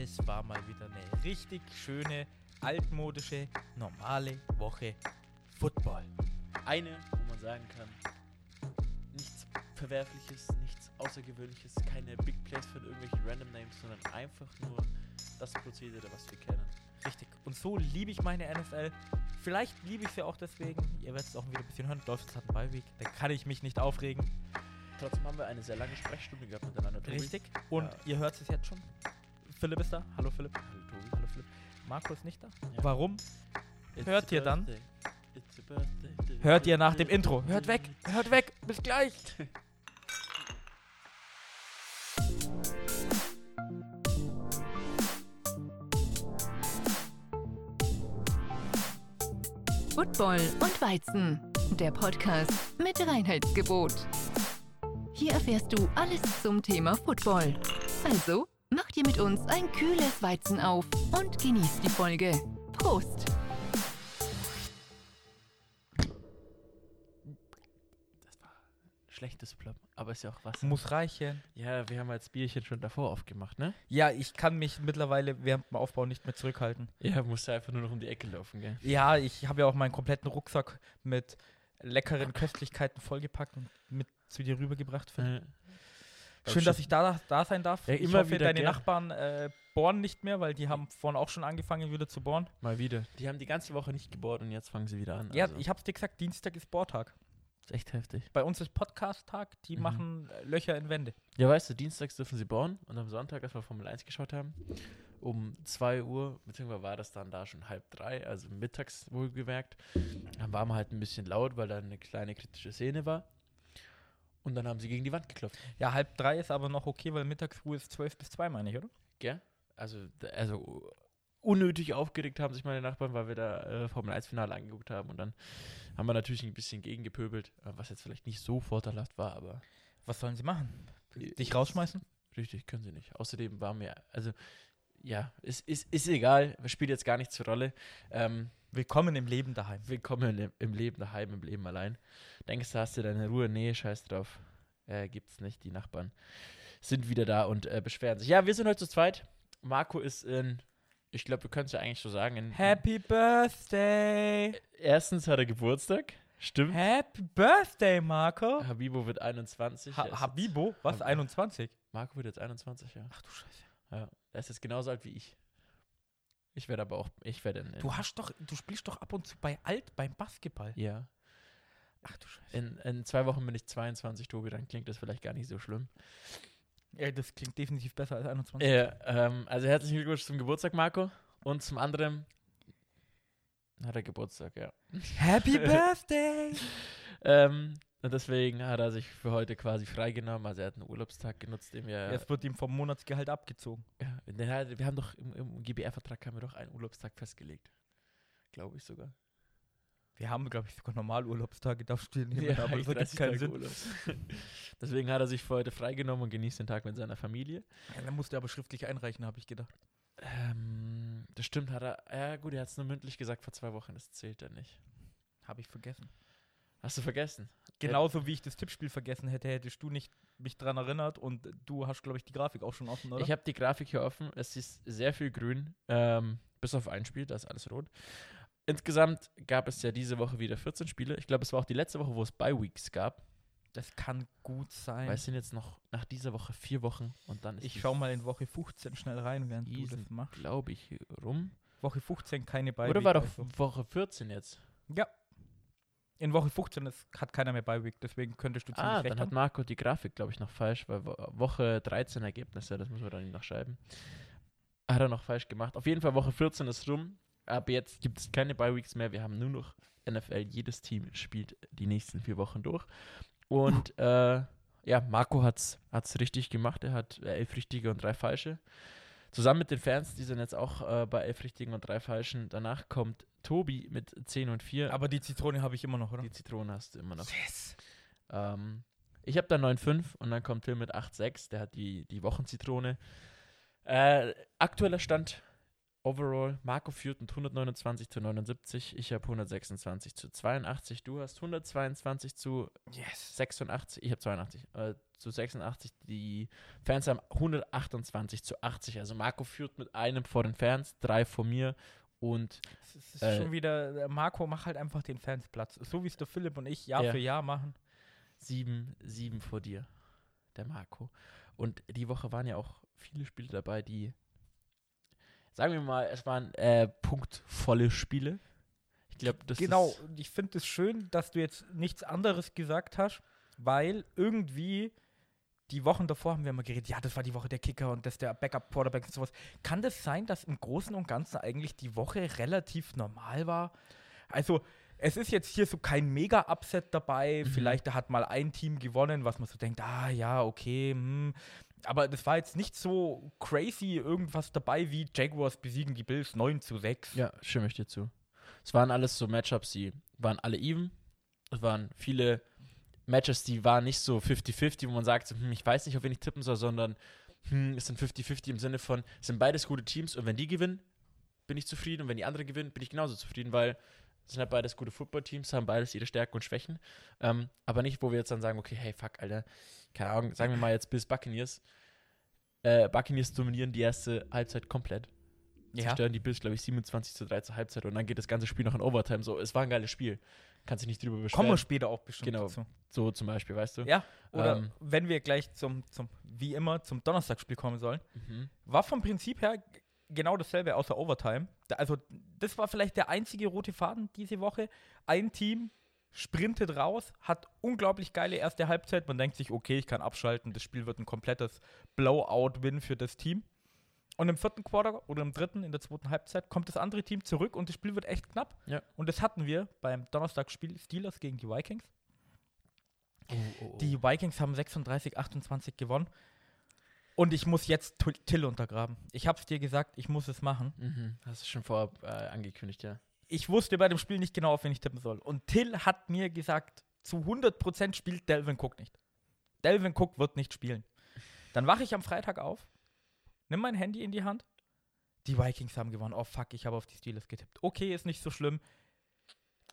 das war mal wieder eine richtig schöne, altmodische, normale Woche Football. Eine, wo man sagen kann, nichts Verwerfliches, nichts Außergewöhnliches, keine Big Plays von irgendwelchen Random Names, sondern einfach nur das Prozedere, was wir kennen. Richtig. Und so liebe ich meine NFL. Vielleicht liebe ich sie auch deswegen. Ihr werdet es auch wieder ein bisschen hören. Dolphins hatten Beiweg. Da kann ich mich nicht aufregen. Trotzdem haben wir eine sehr lange Sprechstunde gehabt miteinander. Tobi. Richtig. Und Ja. ihr hört es jetzt schon. Philipp ist da. Hallo Philipp. Hallo Tobi. Hallo Philipp. Marco ist nicht da. Ja. Warum? It's Hört ihr dann? Hört ihr nach dem Intro. Hört weg. Hört weg. Bis gleich. Football und Weizen, der Podcast mit Reinheitsgebot. Hier erfährst du alles zum Thema Football. Also, dir mit uns ein kühles Weizen auf und genieß die Folge. Prost! Das war schlechtes Plop, aber ist ja auch Wasser. Muss reichen. Ja, wir haben als Bierchen schon davor aufgemacht, ne? Ja, ich kann mich mittlerweile während dem Aufbau nicht mehr zurückhalten. Ja, musste einfach nur noch um die Ecke laufen, gell? Ja, ich habe ja auch meinen kompletten Rucksack mit leckeren Köstlichkeiten vollgepackt und mit zu dir rübergebracht. Philipp. Äh, Schön, dass ich da, da sein darf. Ja, ich immer hoffe, wieder deine gern. Nachbarn äh, bohren nicht mehr, weil die haben vorhin auch schon angefangen, wieder zu bohren. Mal wieder. Die haben die ganze Woche nicht gebohrt und jetzt fangen sie wieder an. Ja, also. ich hab's dir gesagt, Dienstag ist Bohrtag. ist echt heftig. Bei uns ist Podcast-Tag, die Mhm. machen äh, Löcher in Wände. Ja, weißt du, dienstags dürfen sie bohren und am Sonntag, als wir Formel 1 geschaut haben, um 2 Uhr, beziehungsweise war das dann da schon halb drei, also mittags wohlgemerkt, dann war man halt ein bisschen laut, weil da eine kleine kritische Szene war. Und dann haben sie gegen die Wand geklopft. Ja, halb drei ist aber noch okay, weil Mittagsruhe ist 12 bis 2, meine ich, oder? Gell? Also, also unnötig aufgeregt haben sich meine Nachbarn, weil wir da äh, Formel 1 Finale angeguckt haben und dann haben wir natürlich ein bisschen gegengepöbelt, äh, was jetzt vielleicht nicht so vorteilhaft war, aber Was sollen sie machen? Äh, Dich rausschmeißen? Richtig, können sie nicht. Außerdem war mir, also ja, ist, ist, ist egal, spielt jetzt gar nicht zur Rolle. Ähm, Willkommen im Leben daheim. willkommen im, im Leben daheim, im Leben allein. Denkst du, hast du deine Ruhe? Nee, scheiß drauf. Äh, gibt's nicht. Die Nachbarn sind wieder da und äh, beschweren sich. Ja, wir sind heute zu zweit. Marco ist in, ich glaube, wir können es ja eigentlich so sagen. In, Happy Birthday! Erstens hat er Geburtstag. Stimmt. Happy Birthday, Marco! Habibo wird 21. Ha Habibo? Was? Hab- 21? Marco wird jetzt 21, ja. Ach du Scheiße. ja. Er ist genauso alt wie ich. Ich werde aber auch, ich werde in, Du hast doch, du spielst doch ab und zu bei Alt beim Basketball. ja. Ach du Scheiße. In, in zwei Wochen bin ich 22, Tobi, dann klingt das vielleicht gar nicht so schlimm. Ja, das klingt definitiv besser als 21. Ja, ähm, also herzlichen Glückwunsch zum Geburtstag, Marco. Und zum anderen hat er Geburtstag, ja. Happy Birthday! Ähm, und deswegen hat er sich für heute quasi freigenommen. Also er hat einen Urlaubstag genutzt, den wir. Jetzt wird ihm vom Monatsgehalt abgezogen. ja, wir haben doch im, im GBR-Vertrag haben wir doch einen Urlaubstag festgelegt. Glaube ich sogar. Wir haben, glaube ich, sogar Normalurlaubstage, darfst du dir nehmen, aber das ergibt 30 keinen Sinn. Deswegen hat er sich für heute freigenommen und genießt den Tag mit seiner Familie. Ja, dann musste er aber schriftlich einreichen, habe ich gedacht. Ähm, das stimmt, hat er. Ja, gut, er hat es nur mündlich gesagt vor zwei Wochen, das zählt ja nicht. Habe ich vergessen. Hast du vergessen? Genauso wie ich das Tippspiel vergessen hätte, hättest du nicht mich dran erinnert und du hast, glaube ich, die Grafik auch schon offen, oder? Ich habe die Grafik hier offen. Es ist sehr viel grün, ähm, bis auf ein Spiel, da ist alles rot. Insgesamt gab es ja diese Woche wieder 14 Spiele. Ich glaube, es war auch die letzte Woche, wo es Bye-Weeks gab. das kann gut sein. Weil es sind jetzt noch nach dieser Woche vier Wochen und dann ist ich schau mal in Woche 15 schnell rein, während du das machst. glaube ich, rum. Woche 15 keine bei Oder war doch Woche 14 jetzt? Ja. In Woche 15 ist, hat keiner mehr Bye-Week, deswegen könntest du ziemlich Ah, recht dann hat haben. Marco die Grafik, glaube ich, noch falsch, weil Wo- Woche 13 Ergebnisse, das müssen wir dann noch schreiben. Hat er noch falsch gemacht. Auf jeden Fall Woche 14 ist rum. Ab jetzt gibt es keine Bye-Weeks mehr. Wir haben nur noch NFL. Jedes Team spielt die nächsten vier Wochen durch. Und äh, ja, Marco hat es richtig gemacht. Er hat elf richtige und drei falsche. Zusammen mit den Fans, die sind jetzt auch äh, bei elf richtigen und drei falschen. Danach kommt Tobi mit 10 und 4. Aber die Zitrone habe ich immer noch, oder? die Zitrone hast du immer noch. Yes. Ähm, ich habe dann 9,5 und dann kommt Phil mit 8,6. Der hat die, die Wochenzitrone. Äh, aktueller Stand overall. Marco führt mit 129 zu 79. Ich habe 126 zu 82. Du hast 122 zu Yes. 86. Ich habe 82 äh, zu 86. Die Fans haben 128 zu 80. Also Marco führt mit einem vor den Fans, drei vor mir und Es ist Äh, schon wieder, äh, Marco, mach halt einfach den Fans Platz. So wie es der Philipp und ich Jahr Ja. für Jahr machen. sieben, sieben vor dir, der Marco. Und die Woche waren ja auch viele Spiele dabei, die, sagen wir mal, es waren äh, punktvolle Spiele. Ich glaube, das genau, ich finde es schön, dass du jetzt nichts anderes gesagt hast, weil irgendwie die Wochen davor haben wir immer geredet, ja, das war die Woche der Kicker und das der Backup-Quarterback und sowas. Kann das sein, dass im Großen und Ganzen eigentlich die Woche relativ normal war? Also, es ist jetzt hier so kein Mega-Upset dabei. Mhm. Vielleicht hat mal ein Team gewonnen, was man so denkt, ah ja, okay, hm. Aber das war jetzt nicht so crazy irgendwas dabei wie Jaguars besiegen die Bills 9 zu 6. Ja, stimme ich dir zu. Es waren alles so Matchups, die waren alle even. Es waren viele Matches, die waren nicht so 50-50, wo man sagt, hm, ich weiß nicht, auf wen ich tippen soll, sondern hm, es sind 50-50 im Sinne von, es sind beides gute Teams und wenn die gewinnen, bin ich zufrieden und wenn die andere gewinnen, bin ich genauso zufrieden, weil es sind halt beides gute Football-Teams, haben beides ihre Stärken und Schwächen. Ähm, aber nicht, wo wir jetzt dann sagen, okay, hey, fuck, Alter, keine Ahnung, sagen wir mal jetzt bis Buccaneers. Äh, Buccaneers dominieren die erste Halbzeit komplett Ja. zerstören die Bills, glaube ich, 27 zu 3 zur Halbzeit und dann geht das ganze Spiel noch in Overtime. So, es war ein geiles Spiel. Kannst dich nicht drüber beschweren. Kommen wir später auch bestimmt Genau. dazu. So zum Beispiel, weißt du? Ja, oder Ähm. wenn wir gleich zum, zum, wie immer, zum Donnerstagsspiel kommen sollen, Mhm. war vom Prinzip her genau dasselbe außer Overtime. Also, das war vielleicht der einzige rote Faden diese Woche. Ein Team sprintet raus, hat unglaublich geile erste Halbzeit. Man denkt sich, okay, ich kann abschalten, das Spiel wird ein komplettes Blowout-Win für das Team. Und im vierten Quarter oder im dritten, in der zweiten Halbzeit, kommt das andere Team zurück und das Spiel wird echt knapp. Ja. Und das hatten wir beim Donnerstagsspiel Steelers gegen die Vikings. Oh, oh, oh. Die Vikings haben 36, 28 gewonnen. Und ich muss jetzt Till untergraben. Ich hab's dir gesagt, ich muss es machen. Mhm. Hast du schon vorab äh, angekündigt, ja. Ich wusste bei dem Spiel nicht genau, auf wen ich tippen soll. Und Till hat mir gesagt, zu 100% spielt Delvin Cook nicht. Delvin Cook wird nicht spielen. Dann wache ich am Freitag auf, nimm mein Handy in die Hand. Die Vikings haben gewonnen. Oh fuck, ich habe auf die Steelers getippt. Okay, ist nicht so schlimm.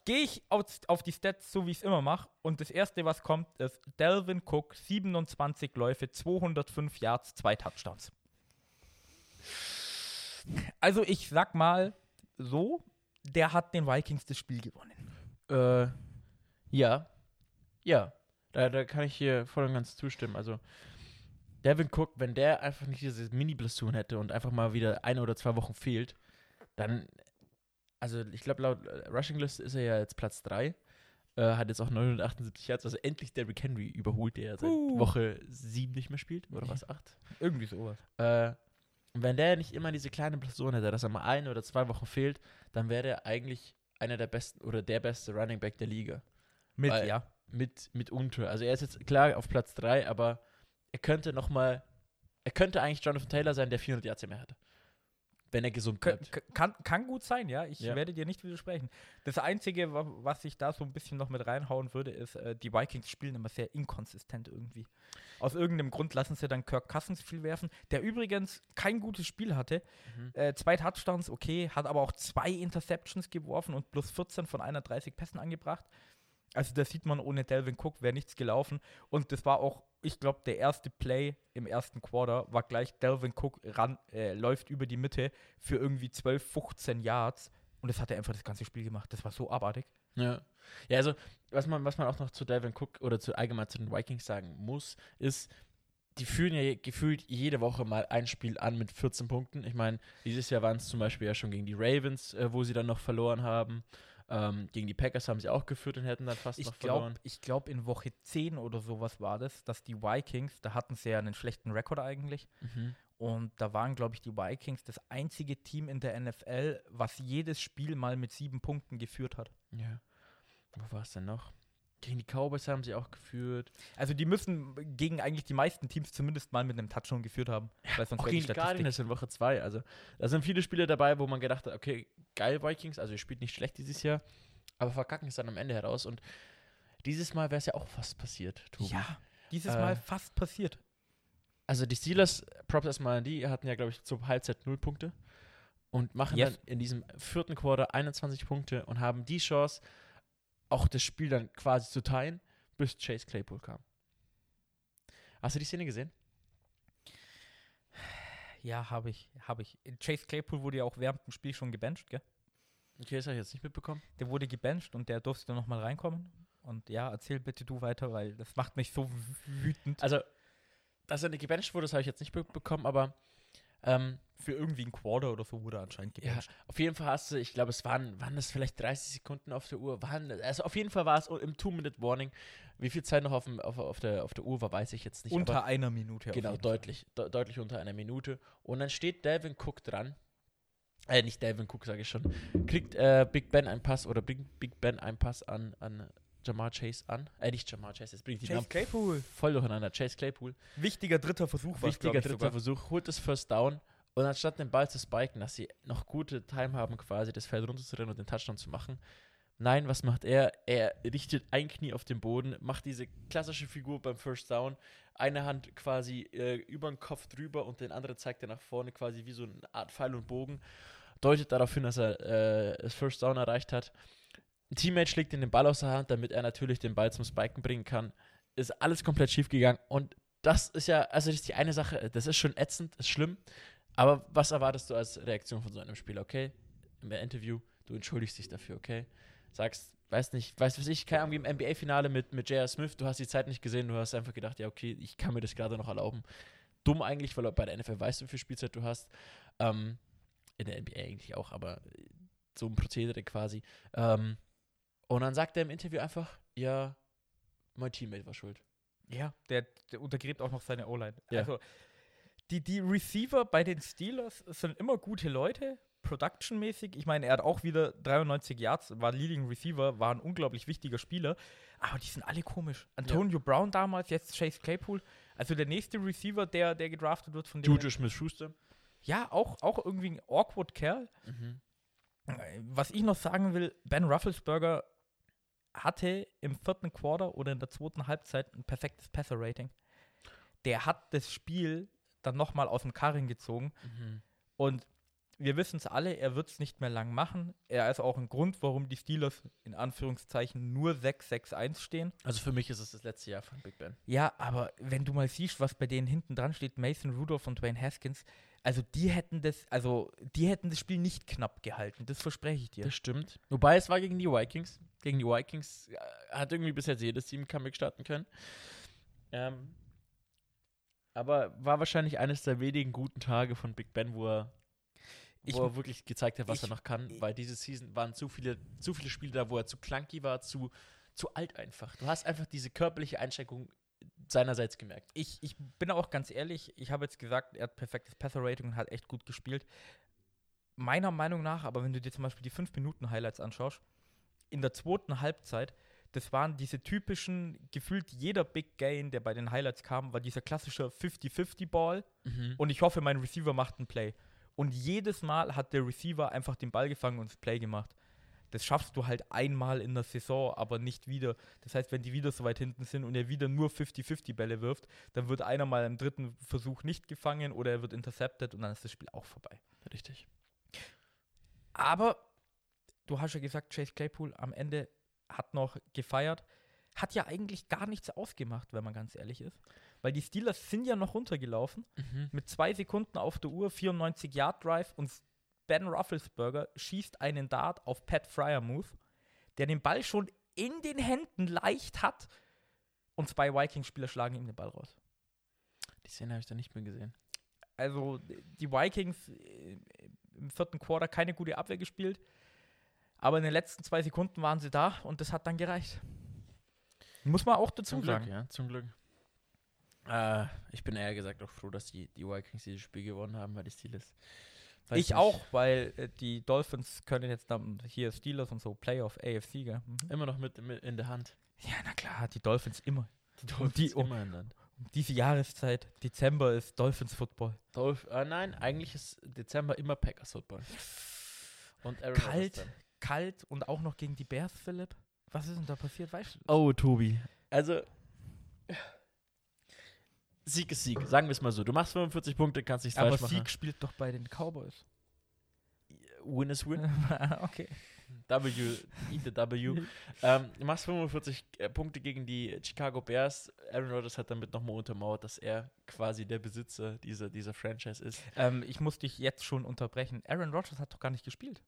Gehe ich auf, die Stats, so wie ich es immer mache. Und das erste, was kommt, ist Delvin Cook, 27 Läufe, 205 Yards, zwei Touchdowns. Also ich sag mal so, der hat den Vikings das Spiel gewonnen. Äh, ja. Ja. Da, da kann ich hier voll und ganz zustimmen. Also, Devin Cook, wenn der einfach nicht diese Mini-Blessur hätte und einfach mal wieder eine oder zwei Wochen fehlt, dann, also ich glaube, laut äh, Rushing List ist er ja jetzt Platz 3. Äh, hat jetzt auch 978 Yards, also endlich Derrick Henry überholt, der seit Uh. Woche 7 nicht mehr spielt. Oder was? 8? Irgendwie sowas. Äh, und wenn der nicht immer diese kleine Person hätte, dass er mal eine oder zwei Wochen fehlt, dann wäre er eigentlich einer der besten oder der beste Running Back der Liga. Mit, Weil- ja. Mit, mit unter. Also er ist jetzt klar auf Platz 3, aber er könnte noch mal, er könnte eigentlich Jonathan Taylor sein, der 400 Yards mehr hat. Wenn er gesund bleibt. kann, kann gut sein, ja. Ich Ja. werde dir nicht widersprechen. Das Einzige, wa- was ich da so ein bisschen noch mit reinhauen würde, ist, äh, die Vikings spielen immer sehr inkonsistent irgendwie. Aus irgendeinem Grund lassen sie dann Kirk Cousins viel werfen, der übrigens kein gutes Spiel hatte. Mhm. Äh, zwei Touchdowns, okay, hat aber auch zwei Interceptions geworfen und plus 14 von 31 Pässen angebracht. Also da sieht man, ohne Delvin Cook wäre nichts gelaufen. Und das war auch, ich glaube, der erste Play im ersten Quarter war gleich Delvin Cook ran, äh, läuft über die Mitte für irgendwie 12, 15 Yards. Und das hat er einfach das ganze Spiel gemacht. Das war so abartig. Ja. Ja, also, was man, was man auch noch zu Devin Cook oder zu allgemein zu den Vikings sagen muss, ist, die führen ja gefühlt jede Woche mal ein Spiel an mit 14 Punkten. Ich meine, dieses Jahr waren es zum Beispiel ja schon gegen die Ravens, äh, wo sie dann noch verloren haben. Ähm, gegen die Packers haben sie auch geführt und hätten dann fast Ich noch glaube, verloren. ich glaub, in Woche 10 oder sowas war das, dass die Vikings, da hatten sie ja einen schlechten Rekord eigentlich. Mhm. Und da waren, glaube ich, die Vikings das einzige Team in der NFL, was jedes Spiel mal mit sieben Punkten geführt hat. Ja. Wo war es denn noch? Gegen die Cowboys haben sie auch geführt. Also die müssen gegen eigentlich die meisten Teams zumindest mal mit einem Touchdown geführt haben. weil sonst Auch gegen die Cardinals in Woche 2. Also, da sind viele Spiele dabei, wo man gedacht hat, okay, geil Vikings, also ihr spielt nicht schlecht dieses Jahr, aber verkacken es dann am Ende heraus. Und dieses Mal wäre es ja auch fast passiert, Tobi. Ja, dieses Äh, Mal fast passiert. Also die Steelers, Props erstmal an die, hatten ja, glaube ich, zur Halbzeit null Punkte. und machen Yes. dann in diesem vierten Quarter 21 Punkte und haben die Chance, auch das Spiel dann quasi zu teilen, bis Chase Claypool kam. Hast du die Szene gesehen? Ja, habe ich, habe ich. Chase Claypool wurde ja auch während dem Spiel schon gebencht, gell? Okay, das habe ich jetzt nicht mitbekommen. Der wurde gebencht und der durfte noch mal reinkommen. Und ja, erzähl bitte du weiter, weil das macht mich so wütend. Also, dass er nicht gebencht wurde, das habe ich jetzt nicht mitbekommen, aber ähm, Für irgendwie ein Quarter oder so wurde anscheinend Ja, gebencht. auf jeden Fall hast du, ich glaube, es waren, waren das vielleicht 30 Sekunden auf der Uhr. Waren, also auf jeden Fall war es im Two-Minute-Warning. Wie viel Zeit noch auf, dem, auf, auf, der, auf der Uhr war, weiß ich jetzt nicht. Unter einer Minute. genau, deutlich, de deutlich unter einer Minute. Und dann steht Delvin Cook dran. Äh, nicht Delvin Cook, sage ich schon. Kriegt äh, Big Ben einen Pass oder Big, Big Ben einen Pass an, an Jamar Chase an. Äh, nicht Jamar Chase, jetzt bringe ich die Chase Namen Claypool. voll durcheinander. Chase Claypool. Wichtiger dritter Versuch war Wichtiger dritter Versuch, holt das First Down und anstatt den Ball zu spiken, dass sie noch gute Time haben, quasi das Feld runterzurennen und den Touchdown zu machen. Nein, was macht er? Er richtet ein Knie auf den Boden, macht diese klassische Figur beim First Down, eine Hand quasi äh, über den Kopf drüber und den andere zeigt er nach vorne quasi wie so eine Art Pfeil und Bogen, deutet darauf hin, dass er äh, das First Down erreicht hat. Teammate schlägt ihm den Ball aus der Hand, damit er natürlich den Ball zum Spiken bringen kann. Ist alles komplett schief gegangen und das ist ja, also das ist die eine Sache, das ist schon ätzend, ist schlimm, aber was erwartest du als Reaktion von so einem Spieler, okay? Im Interview, du entschuldigst dich dafür, okay? Sagst, weiß nicht, weißt du was ich, keine Ahnung, im NBA-Finale mit, mit J.R. Smith, du hast die Zeit nicht gesehen, du hast einfach gedacht, ja, okay, ich kann mir das gerade noch erlauben. Dumm eigentlich, weil bei der NFL weißt du, wie viel Spielzeit du hast. Ähm, in der NBA eigentlich auch, aber so ein Prozedere quasi. Ähm, und dann sagt er im Interview einfach, ja, mein Teammate war schuld. Ja, der, der untergräbt auch noch seine O-Line. Ja. Also, die, die Receiver bei den Steelers sind immer gute Leute, productionmäßig. Ich meine, er hat auch wieder 93 Yards, war Leading Receiver, war ein unglaublich wichtiger Spieler. Aber die sind alle komisch. Antonio Brown damals, jetzt Chase Claypool. Also der nächste Receiver, der, der gedraftet wird von dem. Juju Smith-Schuster. Ja, auch, auch irgendwie ein awkward Kerl. Mhm. Was ich noch sagen will, Ben Rufflesberger hatte im vierten Quarter oder in der zweiten Halbzeit ein perfektes Passer-Rating. Der hat das Spiel dann nochmal aus dem Karren gezogen Mhm. und wir wissen es alle, er wird es nicht mehr lang machen. Er ist auch ein Grund, warum die Steelers in Anführungszeichen nur 6-6-1 stehen. Also für mich ist es das letzte Jahr von Big Ben. Ja, aber wenn du mal siehst, was bei denen hinten dran steht, Mason Rudolph und Dwayne Haskins, also die hätten das, also die hätten das Spiel nicht knapp gehalten, das verspreche ich dir. Das stimmt. Wobei es war gegen die Vikings. Gegen die Vikings äh, hat irgendwie bis jetzt jedes Team Comeback starten können. Ähm, aber war wahrscheinlich eines der wenigen guten Tage von Big Ben, wo er, Ich- wo er wirklich gezeigt hat, was ich- er noch kann. Weil diese Season waren zu viele, zu viele Spiele da, wo er zu clunky war, zu, zu alt einfach. Du hast einfach diese körperliche Einschränkung seinerseits gemerkt. ich, ich bin auch ganz ehrlich, ich habe jetzt gesagt, er hat perfektes Passer-Rating und hat echt gut gespielt. Meiner Meinung nach, aber wenn du dir zum Beispiel die 5-Minuten-Highlights anschaust, in der zweiten Halbzeit, das waren diese typischen, gefühlt jeder Big Gain, der bei den Highlights kam, war dieser klassische 50-50-Ball und ich hoffe, mein Receiver macht ein Play. Und jedes Mal hat der Receiver einfach den Ball gefangen und das Play gemacht. Das schaffst du halt einmal in der Saison, aber nicht wieder. Das heißt, wenn die wieder so weit hinten sind und er wieder nur 50-50 Bälle wirft, dann wird einer mal im dritten Versuch nicht gefangen oder er wird intercepted und dann ist das Spiel auch vorbei. Richtig. Aber du hast ja gesagt, Chase Claypool am Ende hat noch gefeiert. Hat ja eigentlich gar nichts ausgemacht, wenn man ganz ehrlich ist. Weil die Steelers sind ja noch runtergelaufen. mit zwei Sekunden auf der Uhr, 94 Yard Drive und Ben Rufflesberger schießt einen Dart auf Pat Fryermuth, der den Ball schon in den Händen leicht hat und zwei Vikings-Spieler schlagen ihm den Ball raus. Die Szene habe ich da nicht mehr gesehen. Also die Vikings äh, im vierten Quarter keine gute Abwehr gespielt, aber in den letzten zwei Sekunden waren sie da und das hat dann gereicht. Muss man auch dazu Zum Glück, sagen. ja, zum Glück. Äh, ich bin eher gesagt auch froh, dass die, die Vikings dieses Spiel gewonnen haben, weil die Steelers. Weiß Ich nicht, auch, weil äh, die Dolphins können jetzt dann hier Steelers und so Playoff AFC, gell? Mhm. Immer noch mit, mit in der Hand. Ja, na klar, die Dolphins immer. Die Und die- um- immer in der Hand. Diese Jahreszeit, Dezember ist Dolphins Football. Dolph äh, nein, eigentlich ist Dezember immer Packers Football. Und Aaron Kalt. Kalt und auch noch gegen die Bears, Philipp. Was ist denn da passiert, weißt du? Oh, Tobi. Also, Sieg ist Sieg, sagen wir es mal so. Du machst 45 Punkte, kannst nichts Aber falsch machen. Sieg spielt doch bei den Cowboys. Win is win. okay. W, eat the W. ähm, du machst 45 äh, Punkte gegen die Chicago Bears. Aaron Rodgers hat damit nochmal untermauert, dass er quasi der Besitzer dieser, dieser Franchise ist. Ähm, ich muss dich jetzt schon unterbrechen. Aaron Rodgers hat doch gar nicht gespielt.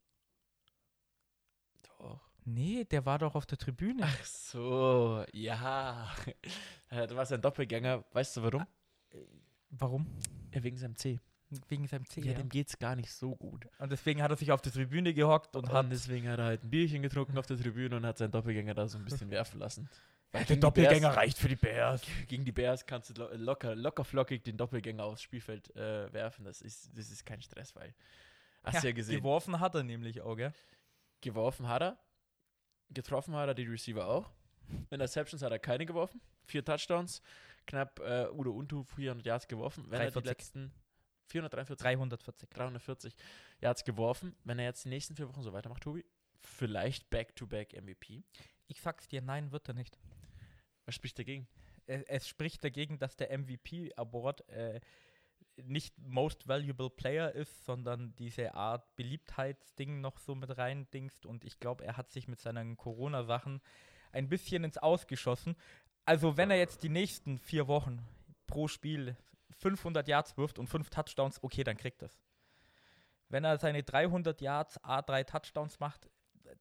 Nee, der war doch auf der Tribüne. Ach so, ja. Du warst ein Doppelgänger. Weißt du warum? Warum? Ja, wegen seinem C. Wegen seinem C. Ja, Ja, dem geht's gar nicht so gut. Und deswegen hat er sich auf die Tribüne gehockt und Und hat deswegen hat er halt ein Bierchen getrunken auf der Tribüne und hat seinen Doppelgänger da so ein bisschen werfen lassen. Weil der Doppelgänger Bears- reicht für die Bears. Gegen die Bears kannst du lo locker, locker flockig den Doppelgänger aufs Spielfeld äh, werfen. Das ist, das ist kein Stress, weil. Hast du ja gesehen. Geworfen hat er nämlich auch, gell? geworfen hat er. Getroffen hat er die Receiver auch. Interceptions hat er keine geworfen. Vier Touchdowns. Knapp äh, oder unter 400 Yards geworfen. Wenn er die 340. letzten 443, 340. 340 Yards geworfen. Wenn er jetzt die nächsten vier Wochen so weitermacht, Tobi, vielleicht Back-to-Back MVP. Ich sag's dir, nein, wird er nicht. Was spricht dagegen? Es, es spricht dagegen, dass der MVP-Award äh, nicht Most Valuable Player ist, sondern diese Art Beliebtheitsding noch so mit rein dingst. Und ich glaube, er hat sich mit seinen Corona-Sachen ein bisschen ins Ausgeschossen. Also, wenn er jetzt die nächsten vier Wochen pro Spiel 500 Yards wirft und fünf Touchdowns, okay, dann kriegt es. Wenn er seine 300 Yards, A3 Touchdowns macht,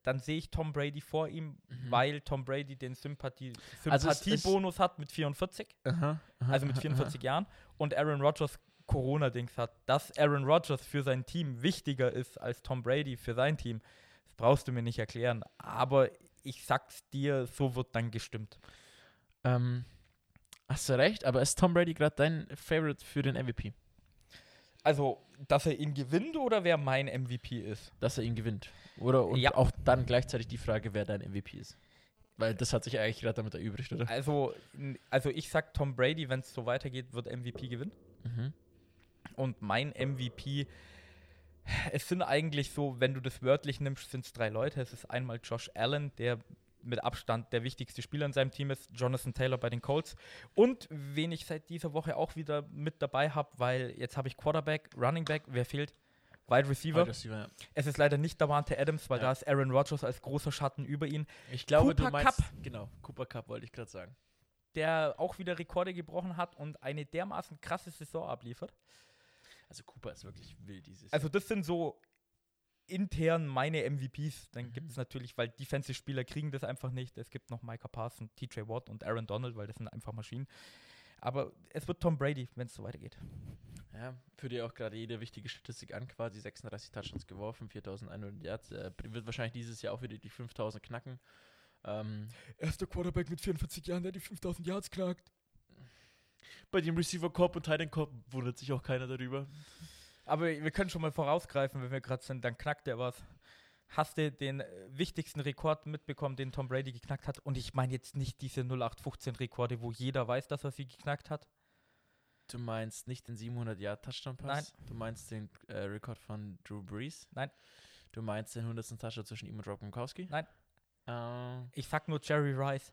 dann sehe ich Tom Brady vor ihm, weil Tom Brady den Sympathie Also es ist- Sympathiebonus hat mit 44 Aha, also mit 44 Jahren, und Aaron Rodgers Corona-Dings hat. Dass Aaron Rodgers für sein Team wichtiger ist als Tom Brady für sein Team, das brauchst du mir nicht erklären. Aber ich sag's dir, so wird dann gestimmt. Ähm, hast du recht, aber ist Tom Brady gerade dein Favorite für den MVP? Also, dass er ihn gewinnt oder wer mein MVP ist? Dass er ihn gewinnt. Oder und Ja. auch dann gleichzeitig die Frage, wer dein MVP ist. Weil das hat sich eigentlich gerade damit erübrigt, oder? Also, also ich sag Tom Brady, wenn es so weitergeht, wird MVP gewinnen. Mhm. Und mein MVP, es sind eigentlich so, wenn du das wörtlich nimmst, sind es drei Leute. Es ist einmal Josh Allen, der mit Abstand der wichtigste Spieler in seinem Team ist, Jonathan Taylor bei den Colts. Und wen ich seit dieser Woche auch wieder mit dabei habe, weil jetzt habe ich Quarterback, Running Back, wer fehlt? Wide Receiver. Wide Receiver, ja. Es ist leider nicht Davante Adams, weil Ja. da ist Aaron Rodgers als großer Schatten über ihn, Ich glaube, Cooper du meinst. Cup. Genau, Cooper Cup wollte ich gerade sagen. der auch wieder Rekorde gebrochen hat und eine dermaßen krasse Saison abliefert. Also Cooper ist wirklich wild dieses Also das sind so intern meine MVPs. Dann Mhm. gibt es natürlich, weil Defensive-Spieler kriegen das einfach nicht. Es gibt noch Micah Parson, TJ Watt und Aaron Donald, weil das sind einfach Maschinen. Aber es wird Tom Brady, wenn es so weitergeht. Ja, führt ja auch gerade jede wichtige Statistik an, quasi 36 Touchdowns geworfen, 4100 Yards. Äh, wird wahrscheinlich dieses Jahr auch wieder die 5000 knacken. Ähm, Erster Quarterback mit 44 Jahren, der die 5000 Yards knackt. Bei dem Receiver Corp und Titan Corp wundert sich auch keiner darüber. Aber wir können schon mal vorausgreifen, wenn wir gerade sind, dann knackt er was. Hast du den wichtigsten Rekord mitbekommen, den Tom Brady geknackt hat? Und ich meine jetzt nicht diese 0815-Rekorde, wo jeder weiß, dass er sie geknackt hat. Du meinst nicht den 700 Yard Touchdown Pass? Du meinst den äh, Rekord von Drew Brees? Nein. Du meinst den 100. Touchdown zwischen ihm und Rob Gronkowski? Nein. Äh, Ich sag nur Jerry Rice.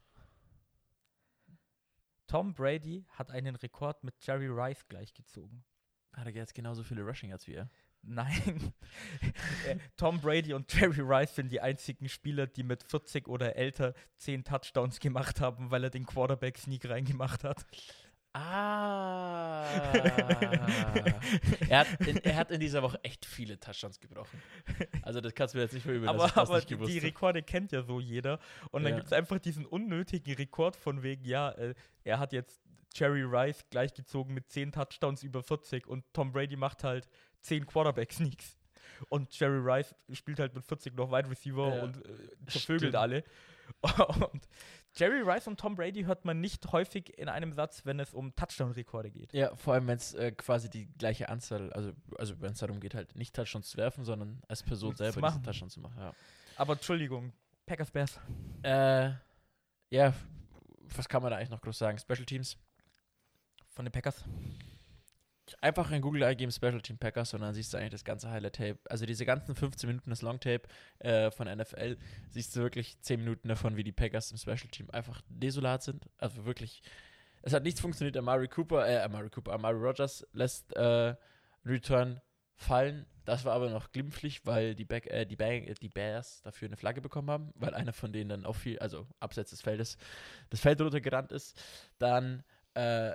Tom Brady hat einen Rekord mit Jerry Rice gleichgezogen. hat er jetzt genauso viele Rushing Yards wie er? Nein. Äh, Tom Brady und Jerry Rice sind die einzigen Spieler, die mit 40 oder älter 10 Touchdowns gemacht haben, weil er den Quarterback-Sneak reingemacht hat. Ah. er, hat in, er hat in dieser Woche echt viele Touchdowns gebrochen. Also das kannst du mir jetzt nicht verübeln, aber aber die, die. Rekorde kennt ja so jeder. Und dann Ja. gibt es einfach diesen unnötigen Rekord von wegen, ja, äh, er hat jetzt Jerry Rice gleichgezogen mit 10 Touchdowns über 40 und Tom Brady macht halt 10 Quarterback-Sneaks. Und Jerry Rice spielt halt mit 40 noch Wide Receiver Ja. und äh, vervögelt Stimmt. alle. Und Jerry Rice und Tom Brady hört man nicht häufig in einem Satz, wenn es um Touchdown-Rekorde geht. Ja, vor allem, wenn es äh, quasi die gleiche Anzahl, also, also wenn es darum geht, halt nicht Touchdowns zu werfen, sondern als Person Zu selber diesen Touchdown zu machen. Ja. Aber Entschuldigung, Packers Bears. Äh, ja, was kann man da eigentlich noch groß sagen? Special Teams. Von den Packers. Einfach in Google eingeben Special Team Packers und dann siehst du eigentlich das ganze Highlight-Tape. Also diese ganzen 15 Minuten des Long-Tape äh, von NFL, siehst du wirklich 10 Minuten davon, wie die Packers im Special Team einfach desolat sind. Also wirklich, es hat nichts funktioniert. Amari Cooper, äh, Amari Cooper, Amari Rogers lässt äh, Return fallen. Das war aber noch glimpflich, weil die, Back, äh, die, Bang, die Bears dafür eine Flagge bekommen haben, weil einer von denen dann auch viel, also abseits des Feldes, das Feld runtergerannt ist. Dann, äh,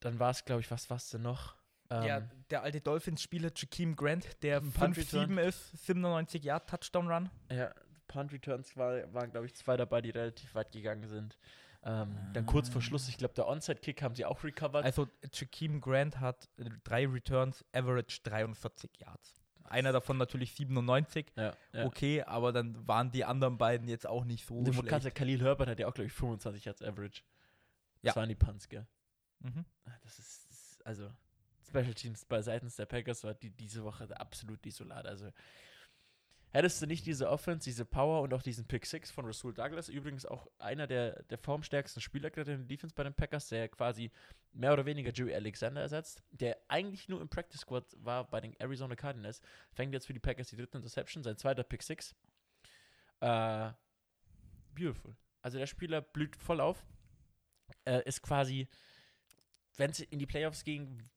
dann war es, glaube ich, was war es denn noch? Ähm, ja, der alte Dolphins-Spieler Jakeem Grant, der Punt 5-7 ist, 97 Yard Touchdown-Run. Ja, Punt Returns war, waren, glaube ich, zwei dabei, die relativ weit gegangen sind. Ähm, Dann kurz vor Schluss, ich glaube, der Onside-Kick haben sie auch recovered. Also Jakeem Grant hat drei Returns, Average 43 Yards. Einer davon natürlich 97. ja, ja. Okay, aber dann waren die anderen beiden jetzt auch nicht so Du schlecht. kannst ja, Khalil Herbert hat ja auch, glaube ich, 25 Yards Average. Ja. Das waren die Punts, gell? Mhm. Ah, Das ist, das ist also Special Teams bei seitens der Packers war die diese Woche absolut desolat. Also hättest du nicht diese Offense, diese Power und auch diesen Pick 6 von Rasul Douglas, übrigens auch einer der, der formstärksten Spieler gerade in der Defense bei den Packers, der quasi mehr oder weniger Joey Alexander ersetzt, der eigentlich nur im Practice Squad war bei den Arizona Cardinals, fängt jetzt für die Packers die dritte Interception, sein zweiter Pick 6. Äh, beautiful. Also der Spieler blüht voll auf. Äh, ist quasi, wenn es in die Playoffs gehen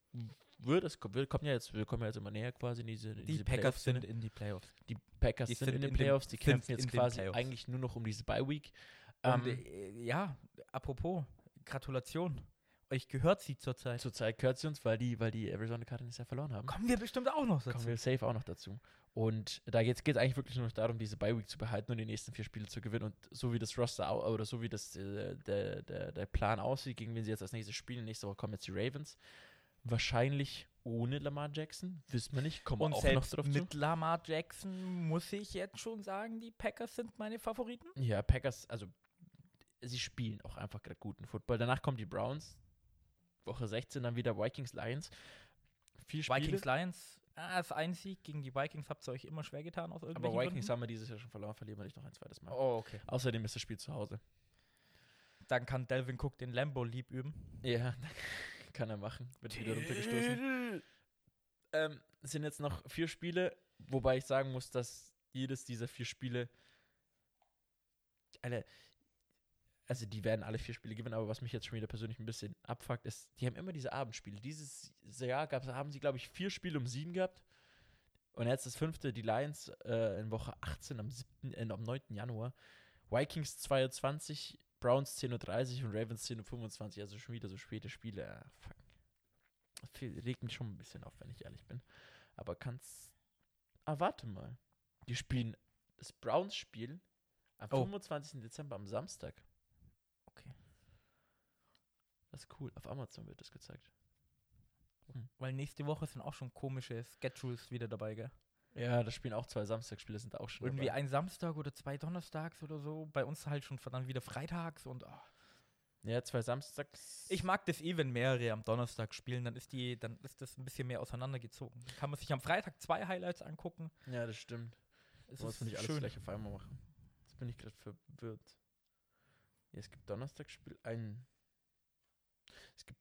würde, es kommt, wir kommen ja jetzt, wir kommen ja jetzt immer näher quasi in diese, in Die diese Packers sind in die Playoffs. Die Packers Die sind, sind in den Playoffs, die kämpfen jetzt quasi eigentlich nur noch um diese Bye-Week. Und, Ähm, äh, ja, apropos, Gratulation. Euch gehört sie zurzeit. Zurzeit gehört sie uns, weil die, weil die Arizona Cardinals ja verloren haben. Kommen wir bestimmt auch noch dazu. Kommen wir safe auch noch dazu. Und da geht es eigentlich wirklich nur noch darum, diese Bye-Week zu behalten und die nächsten vier Spiele zu gewinnen. Und so wie das Roster oder so wie das, äh, der, der, der Plan aussieht, gegen wen sie jetzt als nächstes spielen, nächste Woche kommen jetzt die Ravens. Wahrscheinlich ohne Lamar Jackson, wissen wir nicht, kommen wir auch noch drauf mit zu. Lamar Jackson muss ich jetzt schon sagen, die Packers sind meine Favoriten. Ja, Packers, also sie spielen auch einfach gerade guten Football. Danach kommen die Browns, Woche 16 dann wieder Vikings, Lions. Vier Spiele, Vikings Lions, ah, ist ein Sieg gegen die Vikings habt ihr euch immer schwer getan aus aber irgendwelchen Vikings Gründen. haben wir dieses Jahr schon verloren, verlieren wir nicht noch ein zweites Mal. Oh, okay. Außerdem ist das Spiel zu Hause. Dann kann Delvin Cook den Lambo lieb üben. Ja, kann er machen. Wird wieder runtergestoßen. Ähm, sind jetzt noch vier Spiele, wobei ich sagen muss, dass jedes dieser vier Spiele alle, also die werden alle vier Spiele gewinnen, aber was mich jetzt schon wieder persönlich ein bisschen abfuckt, ist, die haben immer diese Abendspiele. Dieses Jahr gab's, haben sie, glaube ich, vier Spiele um sieben gehabt. Und jetzt das fünfte, die Lions äh, in Woche 18 am, 7., äh, am 9. Januar. Vikings 22, Browns 10.30 Uhr und Ravens 10.25 Uhr. Also schon wieder so späte Spiele. Ah, fuck. Das regt mich schon ein bisschen auf, wenn ich ehrlich bin. Aber kann's. Ah, warte mal. Die spielen das Browns-Spiel am Oh. 25. Dezember am Samstag. Okay. Das ist cool. Auf Amazon wird das gezeigt. Weil nächste Woche sind auch schon komische Schedules wieder dabei, gell? Ja, das spielen auch zwei Samstagsspiele, sind auch schon Irgendwie dabei. ein Samstag oder zwei Donnerstags oder so. Bei uns halt schon dann wieder freitags und ah. Ja, zwei Samstags. ich mag das eh, wenn mehrere am Donnerstag spielen, dann ist die, dann ist das ein bisschen mehr auseinandergezogen. Dann kann man sich am Freitag zwei Highlights angucken. Ja, das stimmt. Es musst ist nicht alles schön. gleich auf einmal machen. Jetzt bin ich gerade verwirrt. Ja, es gibt Donnerstagsspiel, ein. Es gibt.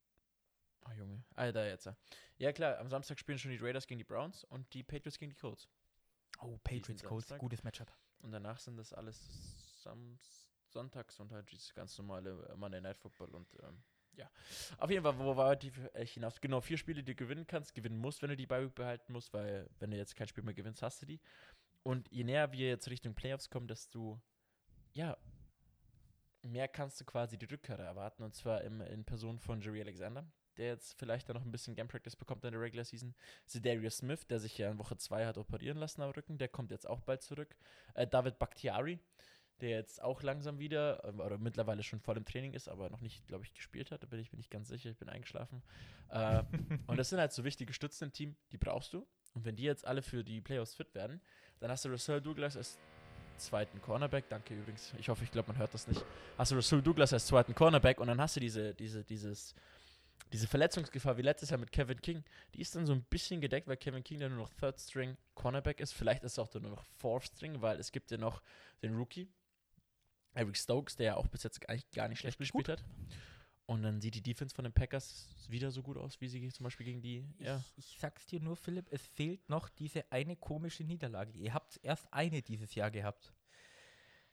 Oh Junge. Ah, da jetzt. Ja klar, am Samstag spielen schon die Raiders gegen die Browns und die Patriots gegen die Colts. Oh, Patriots Colts, gutes Matchup. Und danach sind das alles Sams Sonntags und halt dieses ganz normale äh, Monday Night Football und ähm, ja. Auf jeden Fall, wo war die äh, hinaus? Genau, vier Spiele, die du gewinnen kannst, gewinnen musst, wenn du die Week behalten musst, weil wenn du jetzt kein Spiel mehr gewinnst, hast du die. Und je näher wir jetzt Richtung Playoffs kommen, desto ja, mehr kannst du quasi die Rückkehr erwarten und zwar im, in Person von Jerry Alexander, der jetzt vielleicht dann noch ein bisschen Game Practice bekommt in der Regular Season. Darius Smith, der sich ja in Woche 2 hat operieren lassen am Rücken, der kommt jetzt auch bald zurück. Äh, David Bakhtiari, der jetzt auch langsam wieder ähm, oder mittlerweile schon voll im Training ist, aber noch nicht, glaube ich, gespielt hat. Da bin ich mir nicht ganz sicher, ich bin eingeschlafen. Äh, und das sind halt so wichtige Stützen im Team, die brauchst du. Und wenn die jetzt alle für die Playoffs fit werden, dann hast du Russell Douglas als zweiten Cornerback. Danke übrigens. Ich hoffe, ich glaube, man hört das nicht. Hast du Russell Douglas als zweiten Cornerback und dann hast du diese, diese, dieses, diese Verletzungsgefahr wie letztes Jahr mit Kevin King. Die ist dann so ein bisschen gedeckt, weil Kevin King dann nur noch Third String Cornerback ist. Vielleicht ist es auch dann nur noch Fourth String, weil es gibt ja noch den Rookie, Eric Stokes, der ja auch bis jetzt eigentlich gar nicht schlecht Echt gespielt hat. Und dann sieht die Defense von den Packers wieder so gut aus, wie sie zum Beispiel gegen die. Ja. Ich, ich sag's dir nur, Philipp, es fehlt noch diese eine komische Niederlage. Ihr habt erst eine dieses Jahr gehabt.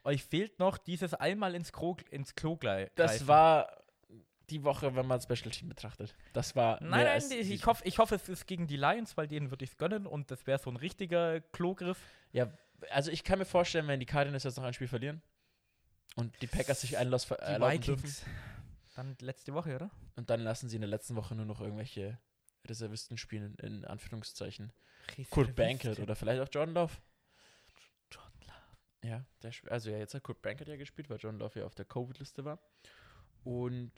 Euch fehlt noch dieses einmal ins, Klo, ins Klo glei- Das greifen. war die Woche, wenn man Special Team betrachtet. Das war. Nein, nein, die- ich hoffe, ich hoffe, es ist gegen die Lions, weil denen würde ich es gönnen und das wäre so ein richtiger Klogriff. Ja, also ich kann mir vorstellen, wenn die Cardinals jetzt noch ein Spiel verlieren und die Packers sich einen Loss Die erlauben dürfen. Dann letzte Woche, oder? und dann lassen sie in der letzten Woche nur noch irgendwelche Reservisten spielen, in Anführungszeichen. Kurt Bankert oder vielleicht auch John Love. John Love. Ja, der, also ja, jetzt hat Kurt Bankert ja gespielt, weil John Love ja auf der Covid-Liste war. Und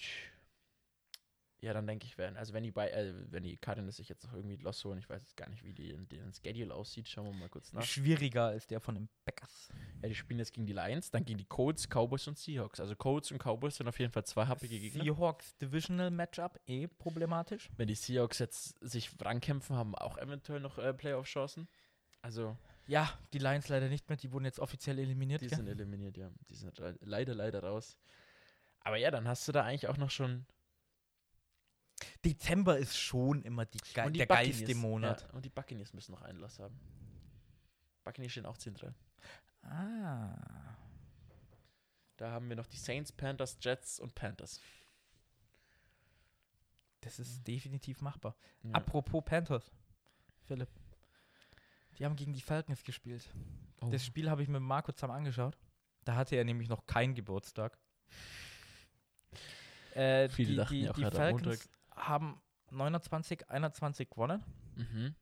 ja, dann denke ich, werden, also wenn die bei, äh, wenn die Cardinals sich jetzt noch irgendwie Loss holen, ich weiß jetzt gar nicht, wie die, deren Schedule aussieht, schauen wir mal kurz nach. Schwieriger als der von den Packers. Ja, die spielen jetzt gegen die Lions, dann gegen die Colts, Cowboys und Seahawks. Also Colts und Cowboys sind auf jeden Fall zwei happige Gegner. Seahawks Divisional Matchup, eh problematisch. Wenn die Seahawks jetzt sich rankämpfen, haben auch eventuell noch äh, Playoff-Chancen. Also, Ja, die Lions leider nicht mehr, die wurden jetzt offiziell eliminiert. die gell? sind eliminiert, ja. Die sind le- leider, leider raus. Aber ja, dann hast du da eigentlich auch noch schon Dezember ist schon immer die ge die der Buccaneers, geilste Monat. Ja, und die Buccaneers müssen noch einen Loss haben. Buccaneers stehen auch 10-3. Ah. Da haben wir noch die Saints, Panthers, Jets und Panthers. Das ist definitiv machbar. Ja. Apropos Panthers, Philipp. Die haben gegen die Falcons gespielt. Oh. Das Spiel habe ich mit Marco zusammen angeschaut. Da hatte er nämlich noch keinen Geburtstag. Äh, Viele die dachten die, ja auch, die Falcons haben 29, 21 gewonnen. Mhm.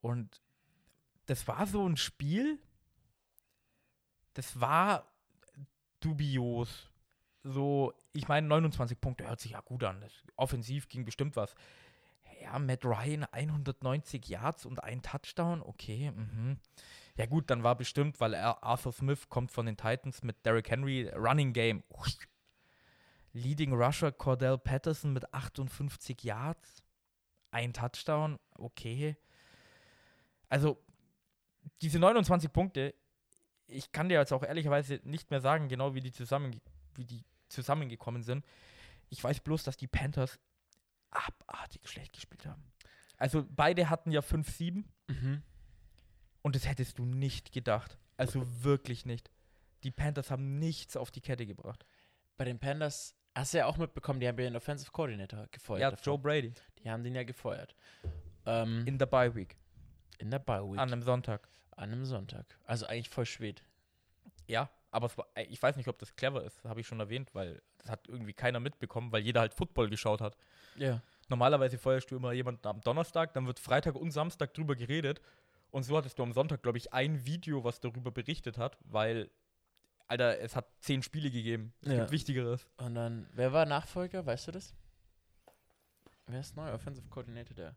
Und das war so ein Spiel, das war dubios. So, ich meine, 29 Punkte hört sich ja gut an. Das, offensiv ging bestimmt was. Ja, Matt Ryan 190 Yards und ein Touchdown, okay. Mhm. Ja gut, dann war bestimmt, weil Arthur Smith kommt von den Titans mit Derrick Henry, Running Game. Leading Rusher Cordell Patterson mit 58 Yards, ein Touchdown, okay. Also, diese 29 Punkte, ich kann dir jetzt auch ehrlicherweise nicht mehr sagen, genau wie die, zusammen, wie die zusammengekommen sind. Ich weiß bloß, dass die Panthers abartig schlecht gespielt haben. Also, beide hatten ja 5-7 Mhm. und das hättest du nicht gedacht. Also wirklich nicht. Die Panthers haben nichts auf die Kette gebracht. Bei den Panthers hast du ja auch mitbekommen, die haben ja den Offensive Coordinator gefeuert. Ja, davor. Joe Brady Die haben den ja gefeuert. Ähm, in, in der Bye Week der Bye Week. an einem Sonntag. an einem Sonntag. Also eigentlich voll spät. Ja, aber war, äh, ich weiß nicht, ob das clever ist, habe ich schon erwähnt, weil das hat irgendwie keiner mitbekommen, weil jeder halt Football geschaut hat. Ja. Normalerweise feuerst du immer jemanden am Donnerstag, dann wird Freitag und Samstag drüber geredet. Und so hattest du am Sonntag, glaube ich, ein Video, was darüber berichtet hat, weil, Alter, es hat zehn Spiele gegeben. Es Ja. gibt Wichtigeres. Und dann, wer war Nachfolger? Weißt du das? Wer ist neu? Offensive Coordinator der?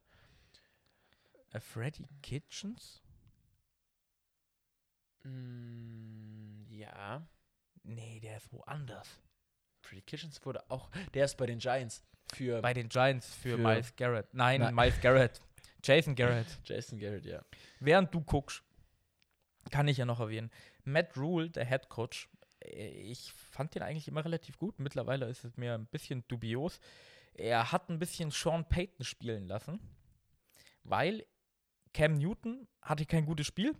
Äh, Freddy Kitchens? Mm, ja. Nee, der ist woanders. Freddy Kitchens wurde auch. Der ist bei den Giants. Für Bei den Giants für, Für- Miles Garrett. Nein, Nein. Miles Garrett. Jason Garrett. Jason Garrett, ja. Während du guckst, kann ich ja noch erwähnen, Matt Rule, der Head Coach, äh, ich fand den eigentlich immer relativ gut. Mittlerweile ist es mir ein bisschen dubios. Er hat ein bisschen Sean Payton spielen lassen, weil Cam Newton hatte kein gutes Spiel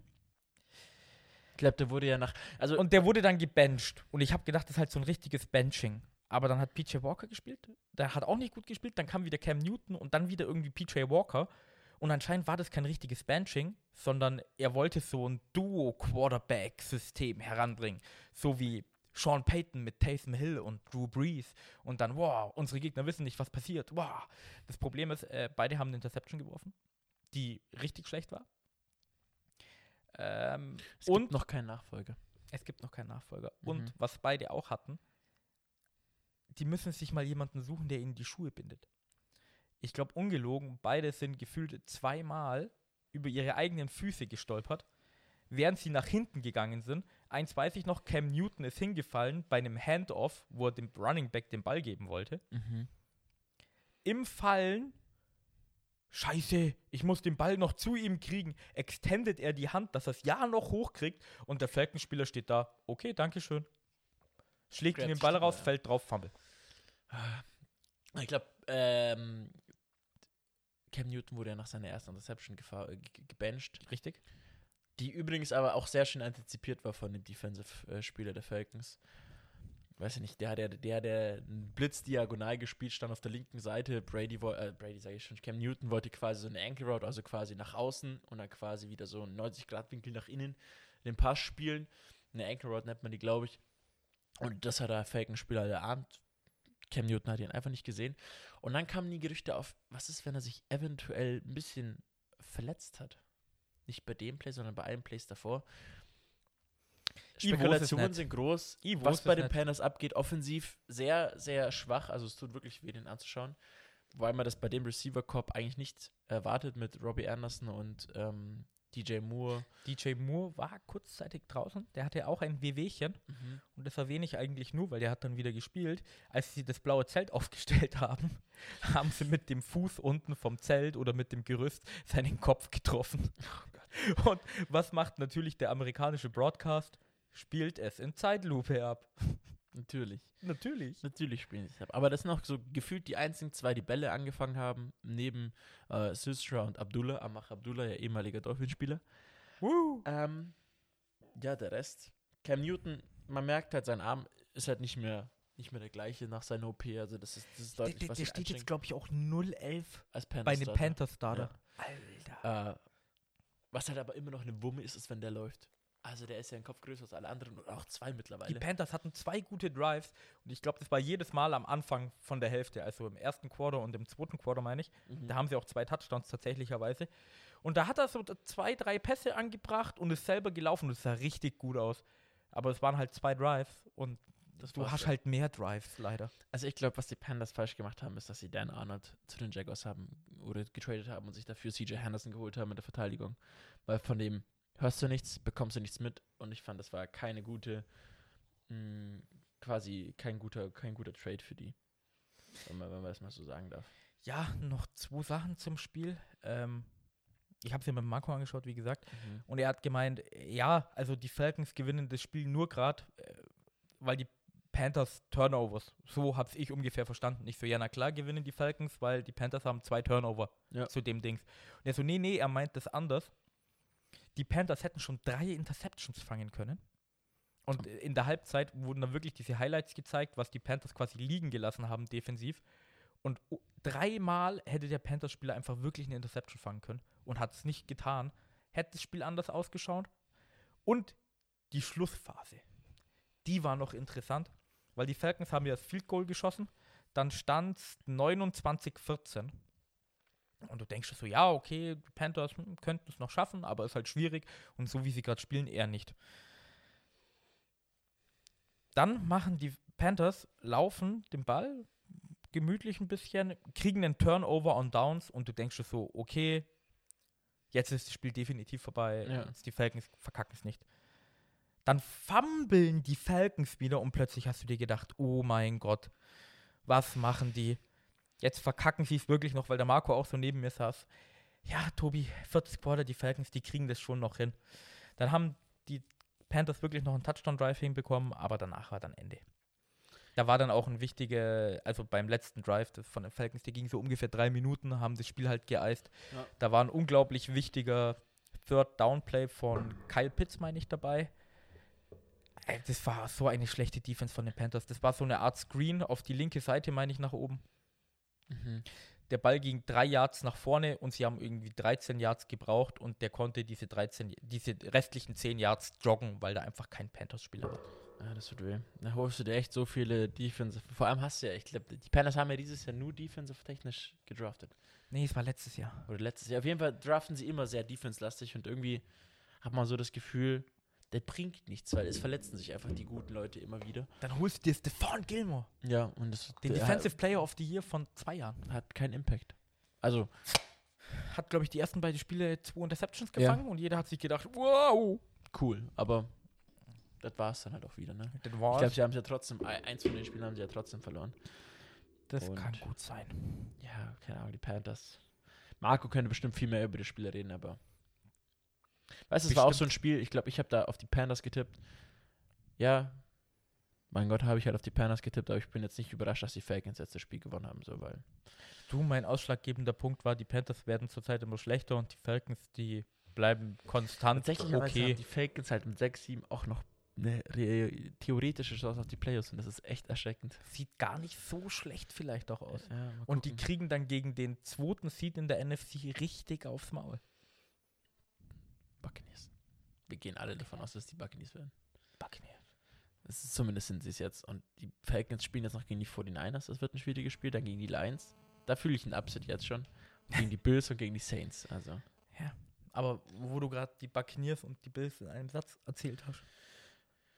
Ich glaube, der wurde ja nach. Also, und der wurde dann gebencht. Und ich habe gedacht, das ist halt so ein richtiges Benching. Aber dann hat PJ Walker gespielt, der hat auch nicht gut gespielt, dann kam wieder Cam Newton und dann wieder irgendwie PJ Walker. Und anscheinend war das kein richtiges Benching, sondern er wollte so ein Duo-Quarterback-System heranbringen. So wie Sean Payton mit Taysom Hill und Drew Brees. Und dann, wow, unsere Gegner wissen nicht, was passiert. Wow. Das Problem ist, äh, beide haben eine Interception geworfen, die richtig schlecht war. Ähm, es und gibt noch keinen Nachfolger. es gibt noch keinen Nachfolger. Mhm. Und was beide auch hatten, die müssen sich mal jemanden suchen, der ihnen die Schuhe bindet. Ich glaube, ungelogen, beide sind gefühlt zweimal über ihre eigenen Füße gestolpert, während sie nach hinten gegangen sind. Eins weiß ich noch, Cam Newton ist hingefallen bei einem Handoff, wo er dem Running Back den Ball geben wollte. Mhm. Im Fallen, scheiße, ich muss den Ball noch zu ihm kriegen, extendet er die Hand, dass er es ja noch hochkriegt und der Falcons-Spieler steht da, okay, dankeschön. Schlägt ihm den Ball raus, ja. fällt drauf, Fumble. Ich glaube, ähm, Cam Newton wurde ja nach seiner ersten Interception äh, ge- gebencht. Richtig? Die übrigens aber auch sehr schön antizipiert war von dem Defensive-Spieler der Falcons. weiß ich nicht, der, der, der, der einen Blitz diagonal gespielt, stand auf der linken Seite. Brady, äh, Brady sage ich schon, Cam Newton wollte quasi so eine Ankle Route, also quasi nach außen und dann quasi wieder so einen 90-Grad-Winkel nach innen den Pass spielen. Eine Ankle Route nennt man die, glaube ich. Und das hat der Falcon-Spieler erahnt. Cam Newton hat ihn einfach nicht gesehen. Und dann kamen die Gerüchte auf, was ist, wenn er sich eventuell ein bisschen verletzt hat? Nicht bei dem Play, sondern bei allen Plays davor. Spekulationen sind groß. Was bei den. Panthers abgeht, offensiv sehr, sehr schwach. Also es tut wirklich weh, den anzuschauen. Wobei man das bei dem Receiver-Corp eigentlich nicht erwartet mit Robbie Anderson und ähm, DJ Moore. DJ Moore war kurzzeitig draußen. Der hatte auch ein Wehwehchen. Und das erwähne ich eigentlich nur, weil der hat dann wieder gespielt. Als sie das blaue Zelt aufgestellt haben, haben sie mit dem Fuß unten vom Zelt oder mit dem Gerüst seinen Kopf getroffen. Und was macht natürlich der amerikanische Broadcast? Spielt es in Zeitlupe ab. Natürlich. Natürlich. Natürlich spielen sie es ab. Aber das sind auch so gefühlt die einzigen zwei, die Bälle angefangen haben, neben äh, Sisra und Abdullah. Amach Abdullah, ja ehemaliger Dolphinspieler. Woo. Ähm, ja, der Rest. Cam Newton, man merkt halt, sein Arm ist halt nicht mehr, nicht mehr der gleiche nach seiner OP. Also das ist, das ist Der, deutlich, der, was der ihn steht jetzt, glaube ich, auch 0-11 als Panthers bei den Starter. Panthers-Starter. Alter. Äh, was halt aber immer noch eine Wumme ist, ist, wenn der läuft. Also der ist ja ein Kopf größer als alle anderen und auch zwei Die mittlerweile. Panthers hatten zwei gute Drives und ich glaube, das war jedes Mal am Anfang von der Hälfte, also im ersten Quarter und im zweiten Quarter, meine ich. Mhm. Da haben sie auch zwei Touchdowns tatsächlicherweise. Und da hat er so zwei, drei Pässe angebracht und ist selber gelaufen und es sah richtig gut aus. Aber es waren halt zwei Drives und Das du hast ja. halt mehr Drives, leider. Also ich glaube, was die Panthers falsch gemacht haben, ist, dass sie Dan Arnold zu den Jaguars haben oder getradet haben und sich dafür CJ Henderson geholt haben in der Verteidigung. Weil von dem hörst du nichts, bekommst du nichts mit und ich fand, das war keine gute, mh, quasi kein guter, kein guter Trade für die. Wenn man, wenn man das mal so sagen darf. Ja, noch zwei Sachen zum Spiel. Ähm, ich habe es mir mit Marco angeschaut, wie gesagt. Und er hat gemeint, ja, also die Falcons gewinnen das Spiel nur gerade, äh, weil die Panthers Turnovers, so habe ich ungefähr verstanden. Ich so, ja, na klar gewinnen die Falcons, weil die Panthers haben zwei Turnover Ja. zu dem Dings. Und er so, nee, nee, er meint das anders. Die Panthers hätten schon drei Interceptions fangen können. Und in der Halbzeit wurden dann wirklich diese Highlights gezeigt, was die Panthers quasi liegen gelassen haben defensiv. Und dreimal hätte der Panthers-Spieler einfach wirklich eine Interception fangen können und hat es nicht getan. Hätte das Spiel anders ausgeschaut. Und die Schlussphase, die war noch interessant, weil die Falcons haben ja das Field Goal geschossen. Dann stand es 29-14. Und du denkst dir so, ja, okay, die Panthers könnten es noch schaffen, aber ist halt schwierig. Und so wie sie gerade spielen, eher nicht. Dann machen die Panthers, laufen den Ball gemütlich ein bisschen, kriegen einen Turnover on Downs und du denkst dir so, okay, jetzt ist das Spiel definitiv vorbei, Ja. jetzt die Falcons verkacken es nicht. Dann fummeln die Falcons wieder und plötzlich hast du dir gedacht, oh mein Gott, was machen die? Jetzt verkacken sie es wirklich noch, weil der Marco auch so neben mir saß. Ja, Tobi, 40 Quarter, die Falcons, die kriegen das schon noch hin. Dann haben die Panthers wirklich noch einen Touchdown-Drive hinbekommen, aber danach war dann Ende. Da war dann auch ein wichtiger, also beim letzten Drive von den Falcons, der ging so ungefähr drei Minuten, haben das Spiel halt geeist. Ja. Da war ein unglaublich wichtiger Third-Down-Play von Kyle Pitts, meine ich, dabei. Das war so eine schlechte Defense von den Panthers. Das war so eine Art Screen auf die linke Seite, meine ich, nach oben. Mhm. Der Ball ging drei Yards nach vorne und sie haben irgendwie 13 Yards gebraucht und der konnte diese 13, diese restlichen 10 Yards joggen, weil da einfach kein Panthers-Spieler war. Ja, das tut weh. Da holst du dir echt so viele Defensive. Vor allem hast du ja, ich glaube, die Panthers haben ja dieses Jahr nur defensive technisch gedraftet. Nee, es war letztes Jahr. Oder letztes Jahr. Auf jeden Fall draften sie immer sehr defense-lastig und irgendwie hat man so das Gefühl, der bringt nichts, weil es verletzen sich einfach die guten Leute immer wieder. Dann holst du dir Stephon Gilmore, Ja, und das den der Defensive Player of the Year von zwei Jahren. hat, keinen Impact. Also, Hat, glaube ich, die ersten beiden Spiele zwei Interceptions Ja. gefangen und jeder hat sich gedacht, wow. cool, aber das war es dann halt auch wieder, ne? Das, Ich war's. glaube, sie haben es ja trotzdem, ein- eins von den Spielen haben sie ja trotzdem verloren. das und- kann gut sein. Ja, keine Ahnung, die Panthers. Marco könnte bestimmt viel mehr über das Spiel reden, aber. Weißt du, es war auch so ein Spiel, ich glaube, ich habe da auf die Panthers getippt. Ja, mein Gott, habe ich halt auf die Panthers getippt, aber ich bin jetzt nicht überrascht, dass die Falcons jetzt das Spiel gewonnen haben, so, weil. Du, mein ausschlaggebender Punkt war, die Panthers werden zurzeit immer schlechter und die Falcons, die bleiben konstant Tatsächlich okay. die Falcons halt mit 6-7 auch noch eine re- theoretische Chance auf die Playoffs und das ist echt erschreckend. Sieht gar nicht so schlecht vielleicht auch aus. Ja, Und die kriegen dann gegen den zweiten Seed in der NFC richtig aufs Maul. Buccaneers. Wir gehen alle davon aus, dass die Buccaneers werden. Buccaneers. Das ist, zumindest sind sie es jetzt. Und die Falcons spielen jetzt noch gegen die 49ers. Das wird ein schwieriges Spiel. Dann gegen die Lions. Da fühle ich einen Upset jetzt schon. Und gegen die Bills und gegen die Saints. Also. Aber wo du gerade die Buccaneers und die Bills in einem Satz erzählt hast.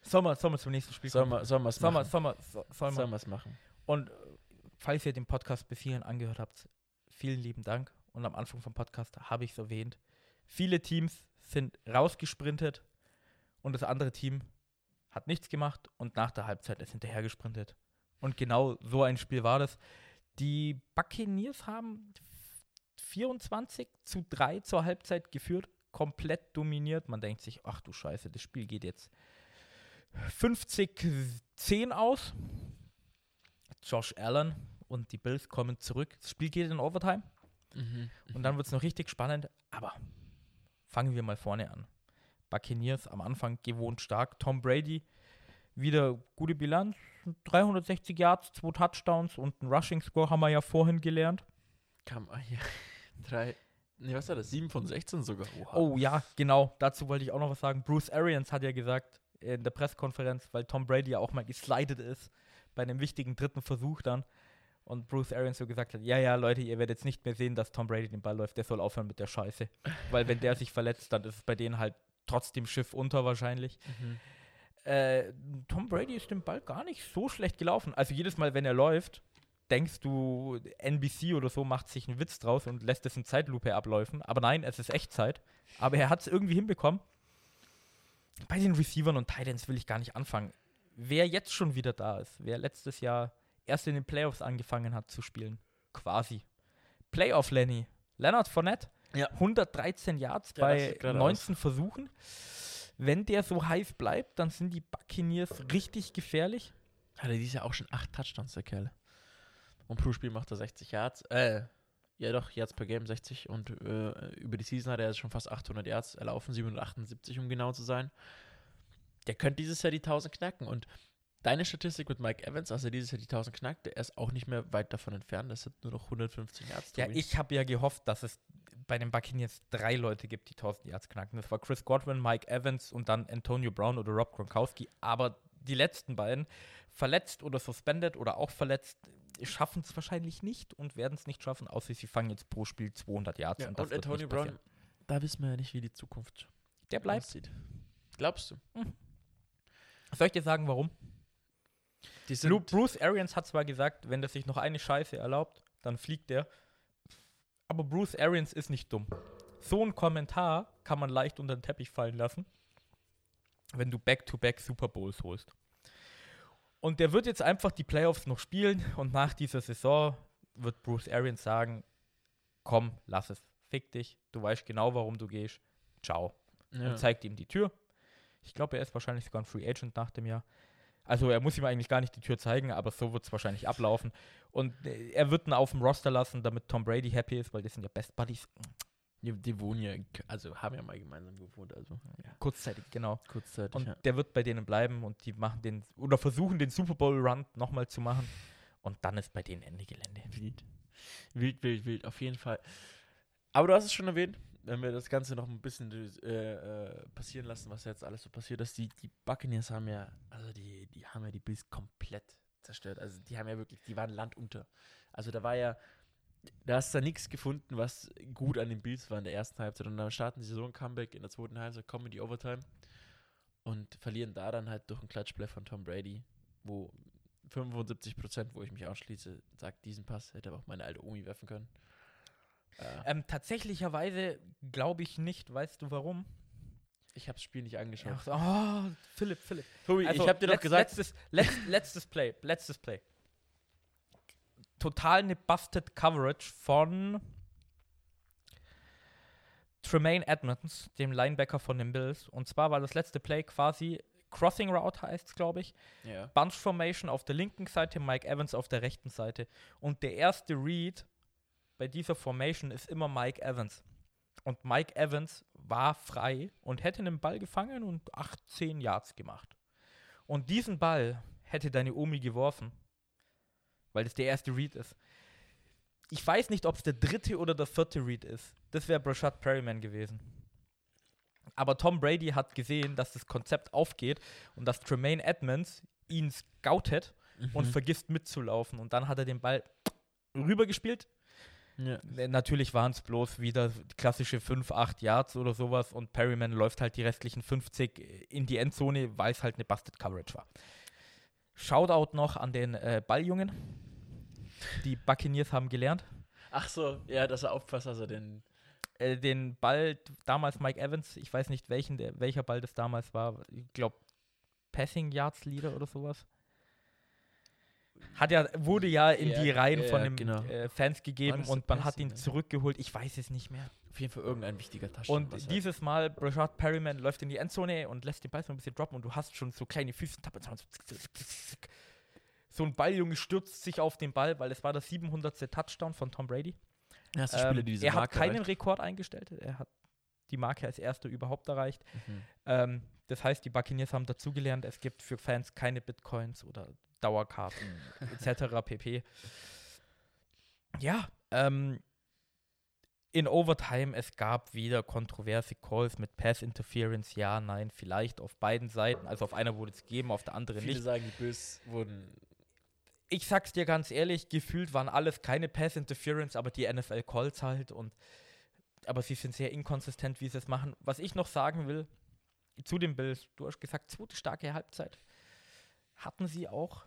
Sollen wir, sollen wir zum nächsten Spiel Sollen wir es Sollen wir, machen? sollen wir, sollen wir. Sollen wir es machen? Und äh, falls ihr den Podcast bis hierhin angehört habt, vielen lieben Dank. Und am Anfang vom Podcast habe ich es erwähnt. Viele Teams sind rausgesprintet und das andere Team hat nichts gemacht und nach der Halbzeit ist hinterher gesprintet. Und genau so ein Spiel war das. Die Buccaneers haben 24 zu 3 zur Halbzeit geführt, komplett dominiert. Man denkt sich, ach du Scheiße, das Spiel geht jetzt 50-10 aus. Josh Allen und die Bills kommen zurück. Das Spiel geht in Overtime Mhm. und dann wird es noch richtig spannend. Aber fangen wir mal vorne an. Buccaneers am Anfang gewohnt stark. Tom Brady wieder gute Bilanz. 360 Yards, zwei Touchdowns und ein Rushing Score haben wir ja vorhin gelernt. Kam ah, hier. Drei. Nee, was war das? 7 von 16 sogar. Oha. Oh ja, genau. Dazu wollte ich auch noch was sagen. Bruce Arians hat ja gesagt in der Pressekonferenz, weil Tom Brady ja auch mal geslidet ist bei einem wichtigen dritten Versuch dann. Und Bruce Arians so gesagt hat, ja, ja, Leute, ihr werdet jetzt nicht mehr sehen, dass Tom Brady den Ball läuft. Der soll aufhören mit der Scheiße. weil wenn der sich verletzt, dann ist es bei denen halt trotzdem Schiff unter wahrscheinlich. Mhm. Äh, Tom Brady ist den Ball gar nicht so schlecht gelaufen. Also jedes Mal, wenn er läuft, denkst du, NBC oder so macht sich einen Witz draus und lässt es in Zeitlupe abläufen. Aber nein, es ist Echtzeit. Aber er hat es irgendwie hinbekommen. Bei den Receivern und Titans will ich gar nicht anfangen. Wer jetzt schon wieder da ist, wer letztes Jahr erst in den Playoffs angefangen hat zu spielen, quasi. Playoff Lenny, Leonard Fournette, Ja. 113 Yards Der bei rastet gerade 19 Versuchen. Wenn der so heiß bleibt, dann sind die Buccaneers richtig gefährlich. Hat er dieses Jahr auch schon 8 Touchdowns, der Kerl. Und pro Spiel macht er 60 Yards. Äh, ja doch, Yards per Game 60. Und äh, über die Season hat er jetzt schon fast 800 Yards erlaufen, 778 um genau zu sein. Der könnte dieses Jahr die 1000 knacken. Und deine Statistik mit Mike Evans, als er dieses Jahr die 1000 knackt, der ist auch nicht mehr weit davon entfernt. Das sind nur noch 150 Yards. Ja, ich habe ja gehofft, dass es bei den Buccaneers drei Leute gibt, die 1000 Yards knacken. Das war Chris Godwin, Mike Evans und dann Antonio Brown oder Rob Gronkowski. Aber die letzten beiden, verletzt oder suspended oder auch verletzt, schaffen es wahrscheinlich nicht und werden es nicht schaffen, außer sie fangen jetzt pro Spiel 200 Yards. Ja, und wird Antonio Brown, da wissen wir ja nicht, wie die Zukunft Der bleibt. aussieht. Glaubst du? Soll ich dir sagen, warum? Bruce Arians hat zwar gesagt, wenn der sich noch eine Scheiße erlaubt, dann fliegt der. Aber Bruce Arians ist nicht dumm. So ein Kommentar kann man leicht unter den Teppich fallen lassen, wenn du Back-to-Back Super Bowls holst. Und der wird jetzt einfach die Playoffs noch spielen und nach dieser Saison wird Bruce Arians sagen, komm, lass es, fick dich, du weißt genau, warum du gehst, ciao ja. und zeigt ihm die Tür. Ich glaube, er ist wahrscheinlich sogar ein Free Agent nach dem Jahr. Also er muss ihm eigentlich gar nicht die Tür zeigen, aber so wird es wahrscheinlich ablaufen. Und äh, er wird ihn auf dem Roster lassen, damit Tom Brady happy ist, weil das sind ja Best Buddies. Die, die wohnen ja, also haben ja mal gemeinsam gewohnt, also ja. Kurzzeitig, genau. kurzzeitig. Und ja. der wird bei denen bleiben und die machen den, oder versuchen den Super Bowl Run nochmal zu machen. Und dann ist bei denen Ende Gelände. Wild. Wild, wild, wild, auf jeden Fall. Aber du hast es schon erwähnt, wenn wir das Ganze noch ein bisschen äh, äh, passieren lassen, was jetzt alles so passiert ist. Die, die Buccaneers haben ja, also die, die haben ja die Bills komplett zerstört. Also die haben ja wirklich, die waren Land unter. Also da war ja, da hast du nichts gefunden, was gut an den Bills war in der ersten Halbzeit. Und dann starten sie so ein Comeback in der zweiten Halbzeit, kommen in die Overtime und verlieren da dann halt durch ein Klatschplay von Tom Brady, wo 75 Prozent, wo ich mich ausschließe, sagt, diesen Pass hätte aber auch meine alte Omi werfen können. Äh, Ähm, tatsächlicherweise glaube ich nicht. Weißt du warum? ich habe das Spiel nicht angeschaut. Ach, oh, Philipp, Philipp. Tobi, Also, ich habe dir doch gesagt, Letztes, letzt, letztes Play, letztes Play. Total eine busted Coverage von Tremaine Edmonds, dem Linebacker von den Bills. Und zwar war das letzte Play quasi Crossing Route heißt es, glaube ich. ja. Bunch Formation auf der linken Seite, Mike Evans auf der rechten Seite. Und der erste Read bei dieser Formation ist immer Mike Evans. Und Mike Evans war frei und hätte einen Ball gefangen und 18 Yards gemacht. und diesen Ball hätte deine Omi geworfen, weil das der erste Read ist. Ich weiß nicht, ob es der dritte oder der vierte Read ist. Das wäre Brashad Perryman gewesen. Aber Tom Brady hat gesehen, dass das Konzept aufgeht und dass Tremaine Edmonds ihn scoutet und Mhm. vergisst mitzulaufen. Und dann hat er den Ball rübergespielt. Ja. Natürlich waren es bloß wieder klassische 5, 8 Yards oder sowas und Perryman läuft halt die restlichen 50 in die Endzone, weil es halt eine Busted Coverage war. Shoutout noch an den äh, Balljungen. Die Buccaneers haben gelernt. Ach so, ja, dass er aufpasst, also den. Äh, den Ball, damals Mike Evans, ich weiß nicht welchen, der, welcher Ball das damals war, ich glaube Passing Yards Leader oder sowas. Hat ja, wurde ja in Ja, die Reihen ja, von den genau. äh, Fans gegeben und man hat ihn ne? zurückgeholt. Ich weiß es nicht mehr. Auf jeden Fall irgendein wichtiger Touchdown. Und dieses Mal, Brashard Perryman läuft in die Endzone und lässt den Ball so ein bisschen droppen und du hast schon so kleine Füße. So ein Balljunge stürzt sich auf den Ball, weil es war der 700. Touchdown von Tom Brady. Ja, das Ähm, Spieler, die diese er hat Marke keinen erreicht. Rekord eingestellt. Er hat die Marke als erster überhaupt erreicht. Mhm. Ähm, das heißt, die Buccaneers haben dazugelernt, es gibt für Fans keine Bitcoins oder Dauerkarten etc. pp. Ja, ähm, in Overtime, es gab wieder kontroverse Calls mit Pass Interference, ja, nein, vielleicht auf beiden Seiten. Also auf einer wurde es gegeben, auf der anderen Viele nicht. sagen, die Bills wurden. Ich sag's dir ganz ehrlich, gefühlt waren alles keine Pass Interference, aber die NFL Calls halt und aber sie sind sehr inkonsistent, wie sie es machen. Was ich noch sagen will zu den Bills, du hast gesagt, zweite starke Halbzeit. Hatten sie auch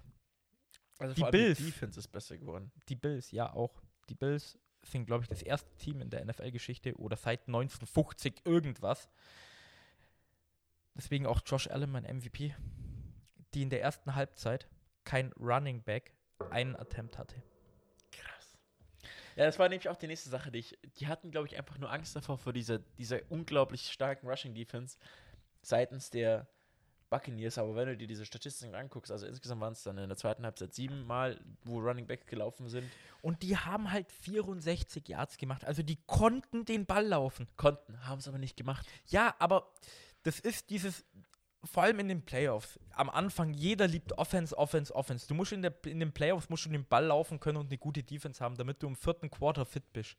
Also Die Bills. Die Defense ist besser geworden. die Bills, ja auch. Die Bills sind, glaube ich, das erste Team in der NFL-Geschichte oder seit 1950 irgendwas. Deswegen auch Josh Allen, mein MVP, die in der ersten Halbzeit kein Running Back einen Attempt hatte. Krass. Ja, das war nämlich auch die nächste Sache, die ich. Die hatten, glaube ich, einfach nur Angst davor, vor dieser, dieser unglaublich starken Rushing Defense seitens der Buccaneers. Aber wenn du dir diese Statistiken anguckst, also insgesamt waren es dann in der zweiten Halbzeit siebenmal, wo Running Back gelaufen sind, Und die haben halt 64 Yards gemacht. Also die konnten den Ball laufen. konnten, haben es aber nicht gemacht. Ja, aber das ist dieses, vor allem in den Playoffs. Am Anfang, jeder liebt Offense, Offense, Offense. Du musst in, der, in den Playoffs musst du den Ball laufen können und eine gute Defense haben, damit du im vierten Quarter fit bist.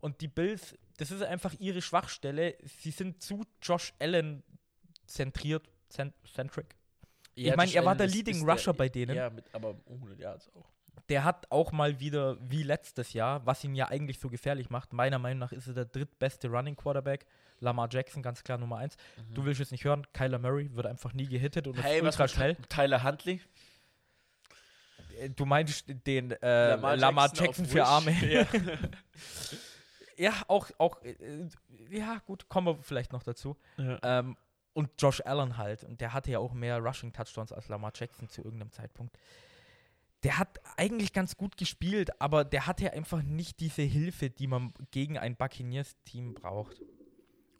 Und die Bills, das ist einfach ihre Schwachstelle. Sie sind zu Josh Allen zentriert, cent centric. Ich mein, Josh er war der Leading ist der- Rusher bei denen. Ja, mit, aber um 100 Yards auch. Der hat auch mal wieder, wie letztes Jahr, was ihn ja eigentlich so gefährlich macht, meiner Meinung nach ist er der drittbeste Running Quarterback. Lamar Jackson, ganz klar Nummer eins. Du willst es nicht hören, Kyler Murray wird einfach nie gehittet und Hey, ist ultra schnell. Tyler Huntley? Äh, Du meinst den äh, Lamar, Jackson, auf für. Arme. Ja. Ja, auch, auch äh, ja, gut, kommen wir vielleicht noch dazu. ja. Ähm, und Josh Allen halt. Und der hatte ja auch mehr Rushing-Touchdowns als Lamar Jackson zu irgendeinem Zeitpunkt. Der hat eigentlich ganz gut gespielt, aber der hatte einfach nicht diese Hilfe, die man gegen ein Buccaneers-Team braucht.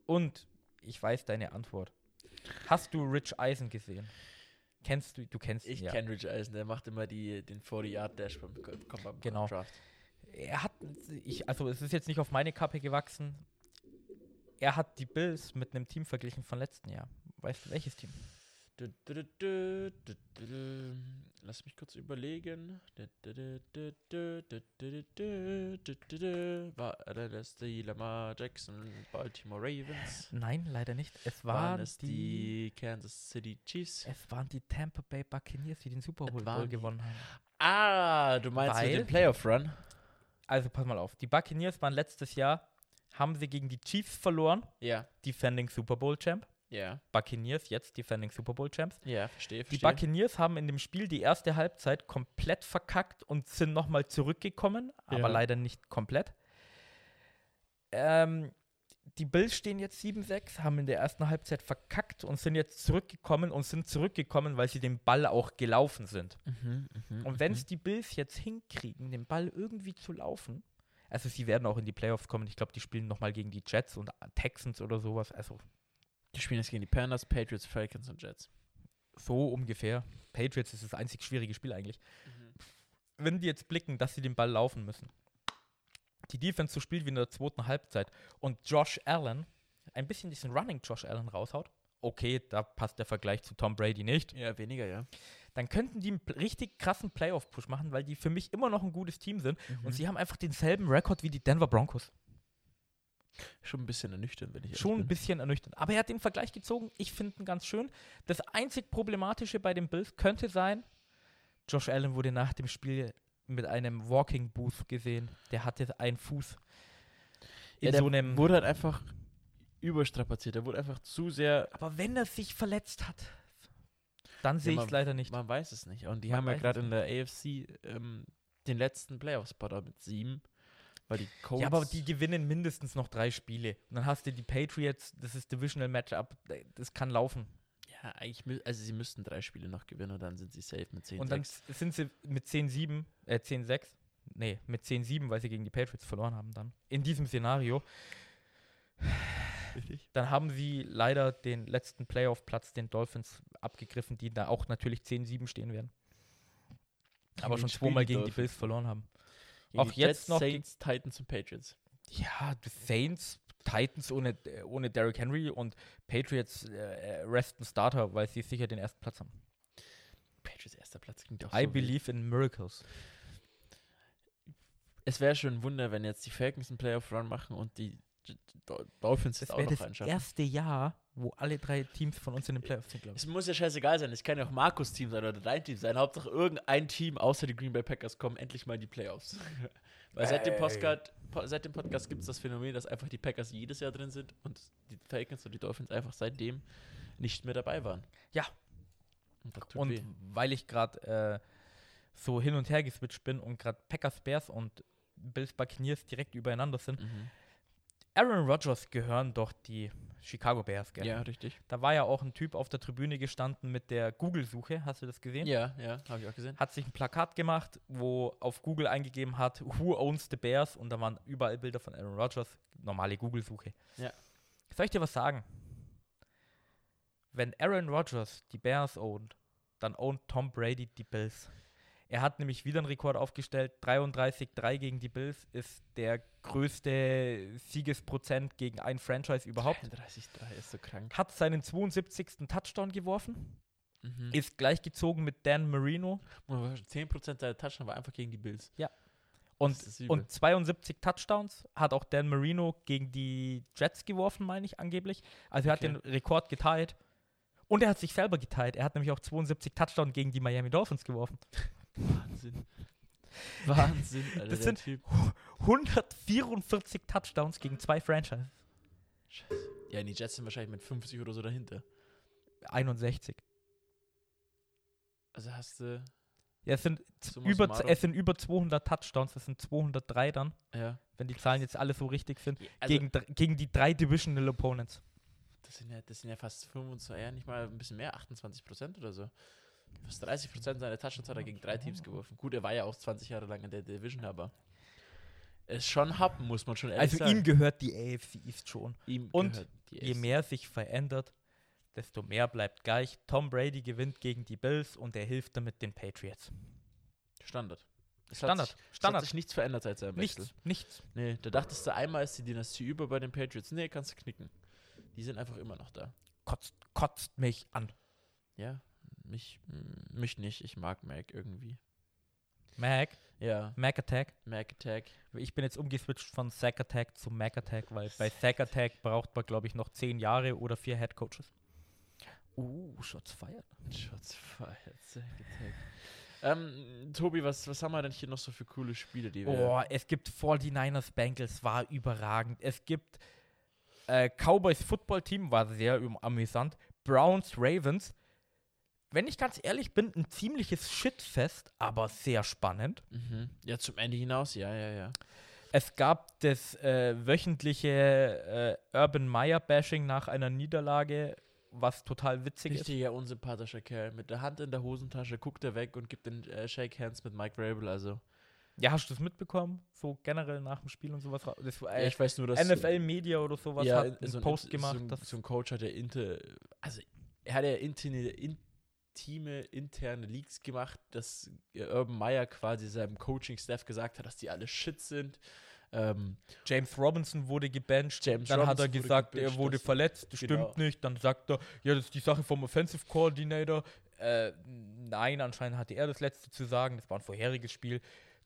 Und ich weiß deine Antwort. Hast du Rich Eisen gesehen? Kennst du, du kennst ihn, Ich ja. kenne Rich Eisen, der macht immer die, den 40-Yard-Dash beim, beim Genau. Draft. er hat, ich, also es ist jetzt nicht auf meine Kappe gewachsen. Er hat die Bills mit einem Team verglichen von letzten Jahr. Weißt du, welches Team? Lass mich kurz überlegen. War das die Lamar Jackson Baltimore Ravens? Nein, leider nicht. Es waren, waren es die, die, Kansas City Chiefs. Es waren die Tampa Bay Buccaneers, die den Super Bowl gewonnen haben. Ah, du meinst Weil, mit dem Playoff Run? Also pass mal auf. Die Buccaneers waren letztes Jahr haben sie gegen die Chiefs verloren, Ja, Defending Super Bowl Champ. ja, Buccaneers jetzt Defending Super Bowl Champs. ja, verstehe, Die verstehe. Buccaneers haben in dem Spiel die erste Halbzeit komplett verkackt und sind nochmal zurückgekommen, aber Ja. leider nicht komplett. Ähm, die Bills stehen jetzt 7-6, haben in der ersten Halbzeit verkackt und sind jetzt zurückgekommen und sind zurückgekommen, weil sie den Ball auch gelaufen sind. Mhm, mhm, Und wenn es die Bills jetzt hinkriegen, den Ball irgendwie zu laufen, also sie werden auch in die Playoffs kommen, ich glaube, die spielen nochmal gegen die Jets und Texans oder sowas, also Die spielen jetzt gegen die Panthers, Patriots, Falcons und Jets. so ungefähr. Patriots ist das einzig schwierige Spiel eigentlich. wenn die jetzt blicken, dass sie den Ball laufen müssen, die Defense so spielt wie in der zweiten Halbzeit und Josh Allen ein bisschen diesen Running Josh Allen raushaut okay, da passt der Vergleich zu Tom Brady nicht. Ja, weniger, ja. Dann könnten die einen richtig krassen Playoff-Push machen, weil die für mich immer noch ein gutes Team sind. Mhm. Und sie haben einfach denselben Rekord wie die Denver Broncos. Schon ein bisschen ernüchternd, wenn ich Schon ein bisschen ernüchternd. Aber er hat den Vergleich gezogen. Ich finde ihn ganz schön. Das einzig Problematische bei den Bills könnte sein, Josh Allen wurde nach dem Spiel mit einem Walking Booth gesehen. Der hatte einen Fuß in Ja, so einem. wurde halt einfach überstrapaziert. Der wurde einfach zu sehr. Aber wenn er sich verletzt hat, dann sehe ich man- es leider nicht. Man weiß es nicht. Und die Man haben ja gerade in der AFC ähm, den letzten Playoff-Spot mit sieben. Weil die Colts. Ja, aber die gewinnen mindestens noch drei Spiele. Und dann hast du die Patriots, das ist Divisional Matchup, das kann laufen. Ja, eigentlich. Also, sie müssten drei Spiele noch gewinnen und dann sind sie safe mit 10 Und dann sind sie mit 10-7, äh 10-6, nee, mit 10-7, weil sie gegen die Patriots verloren haben dann. In diesem Szenario. Richtig. Dann haben sie leider den letzten Playoff-Platz den Dolphins abgegriffen, die da auch natürlich 10-7 stehen werden. Aber wen schon zweimal die gegen die Dolphins? Bills verloren haben. Gegen Auch die jetzt Jets, noch Saints, Titans und Patriots. Ja, die Saints, Titans ohne, ohne Derrick Henry und Patriots äh, äh, resten Starter, weil sie sicher den ersten Platz haben. Patriots erster Platz klingt auch I so wild. believe in miracles. Es wäre schon ein Wunder, wenn jetzt die Falcons einen Playoff-Run machen und die Dolphins Das das auch wäre noch das erste Jahr, wo alle drei Teams von uns in den Playoffs sind, glaube ich. Es muss ja scheißegal sein. Es kann ja auch Markus Team sein oder dein Team sein. Hauptsache irgendein Team außer die Green Bay Packers kommen endlich mal in die Playoffs. Weil seit dem. Podcast, po, seit dem Podcast gibt es das Phänomen, dass einfach die Packers jedes Jahr drin sind und die Falcons und die Dolphins einfach seitdem nicht mehr dabei waren. Ja. Und das tut Und weh. weil ich gerade äh, so hin und her geswitcht bin und gerade Packers, Bears und Bills Buccaneers direkt übereinander sind, Mhm. Aaron Rodgers gehören doch die Chicago Bears, gell? Ja, richtig. Da war ja auch ein Typ auf der Tribüne gestanden mit der Google-Suche, hast du das gesehen? Ja, ja, habe ich auch gesehen. Hat sich ein Plakat gemacht, wo auf Google eingegeben hat, Who owns the Bears? Und da waren überall Bilder von Aaron Rodgers, normale Google-Suche. Ja. Soll ich dir was sagen? Wenn Aaron Rodgers die Bears ownt, dann ownt Tom Brady die Bills. Er hat nämlich wieder einen Rekord aufgestellt. 33-3 gegen die Bills ist der größte Siegesprozent gegen ein Franchise überhaupt. 33,3 ist so krank. Hat seinen 72. Touchdown geworfen. Mhm. Ist gleichgezogen mit Dan Marino. 10% der Touchdown war einfach gegen die Bills. Und, ist übel. und 72 Touchdowns hat auch Dan Marino gegen die Jets geworfen, meine ich angeblich. Also er hat Okay. den Rekord geteilt. Und er hat sich selber geteilt. Er hat nämlich auch 72 Touchdowns gegen die Miami Dolphins geworfen. Wahnsinn. Wahnsinn, Alter. Das sind- Typ. 144 Touchdowns gegen zwei Franchises. Scheiße. Ja, die Jets sind wahrscheinlich mit 50 oder so dahinter. 61. Also hast du. Ja, es sind, über, summarum. es sind über 200 Touchdowns. Das sind 203 dann, Ja. wenn die Zahlen jetzt alle so richtig sind. Also, gegen, gegen die drei Divisional Opponents. das, sind ja, das sind ja fast 25, ja, nicht mal ein bisschen mehr, 28 Prozent oder so. Fast 30 Prozent seiner Touchdowns hat er gegen drei Teams geworfen. Gut, er war ja auch 20 Jahre lang in der Division, aber es schon Happen, muss man schon ehrlich Also sagen. ihm gehört die AFC East schon. ihm und Je mehr sich verändert, desto mehr bleibt gleich. Tom Brady gewinnt gegen die Bills und er hilft damit den Patriots. Standard. Es Standard, Hat sich, es Standard. hat sich nichts verändert seit seinem Wechsel. Nichts, nichts. Nee, da dachtest du, einmal ist die Dynastie über bei den Patriots. Nee, kannst du knicken. Die sind einfach immer noch da. Kotzt, kotzt mich an. Ja, mich, mich nicht. Ich mag Mac irgendwie. Mac, Ja, Mac Attack. Mac Attack. Ich bin jetzt umgeswitcht von Sack Attack zu Mac Attack, weil bei Sack Attack braucht man, glaube ich, noch zehn Jahre oder vier Head Coaches. Uh, Shots feiert. Shots fired. Zack Attack. Ähm, Tobi, was, was haben wir denn hier noch so für coole Spiele, die wir. Oh, es gibt 49ers Bengals, war überragend. Es gibt äh, Cowboys Football Team, war sehr amüsant. Browns Ravens. Wenn ich ganz ehrlich bin, ein ziemliches Shitfest, aber sehr spannend. Mhm. Ja, zum Ende hinaus, ja, ja, ja. Es gab das äh, wöchentliche äh, Urban Meyer Bashing nach einer Niederlage, was total witzig ist. Richtiger unsympathischer Kerl. Mit der Hand in der Hosentasche guckt er weg und gibt den äh, Shake Hands mit Mike Vrabel. Also, Ja, hast du das mitbekommen? So generell nach dem Spiel und sowas? Das, ja, äh, ich weiß nur, dass. NFL Media oder sowas ja, hat in- einen so ein, Post so gemacht. ein, dass so ein Coach hat ja inter, also er hat ja interne, intime, interne Leaks gemacht, dass äh, Urban Meyer quasi seinem Coaching-Staff gesagt hat, dass die alle shit sind. Ähm, James Robinson wurde gebencht. James dann hat er Robinson gesagt, er gebencht, wurde das- verletzt. Das genau. stimmt nicht. Dann sagt er, ja, das ist die Sache vom Offensive Coordinator. Äh, nein, anscheinend hatte er das letzte zu sagen. Das war ein vorheriges Spiel.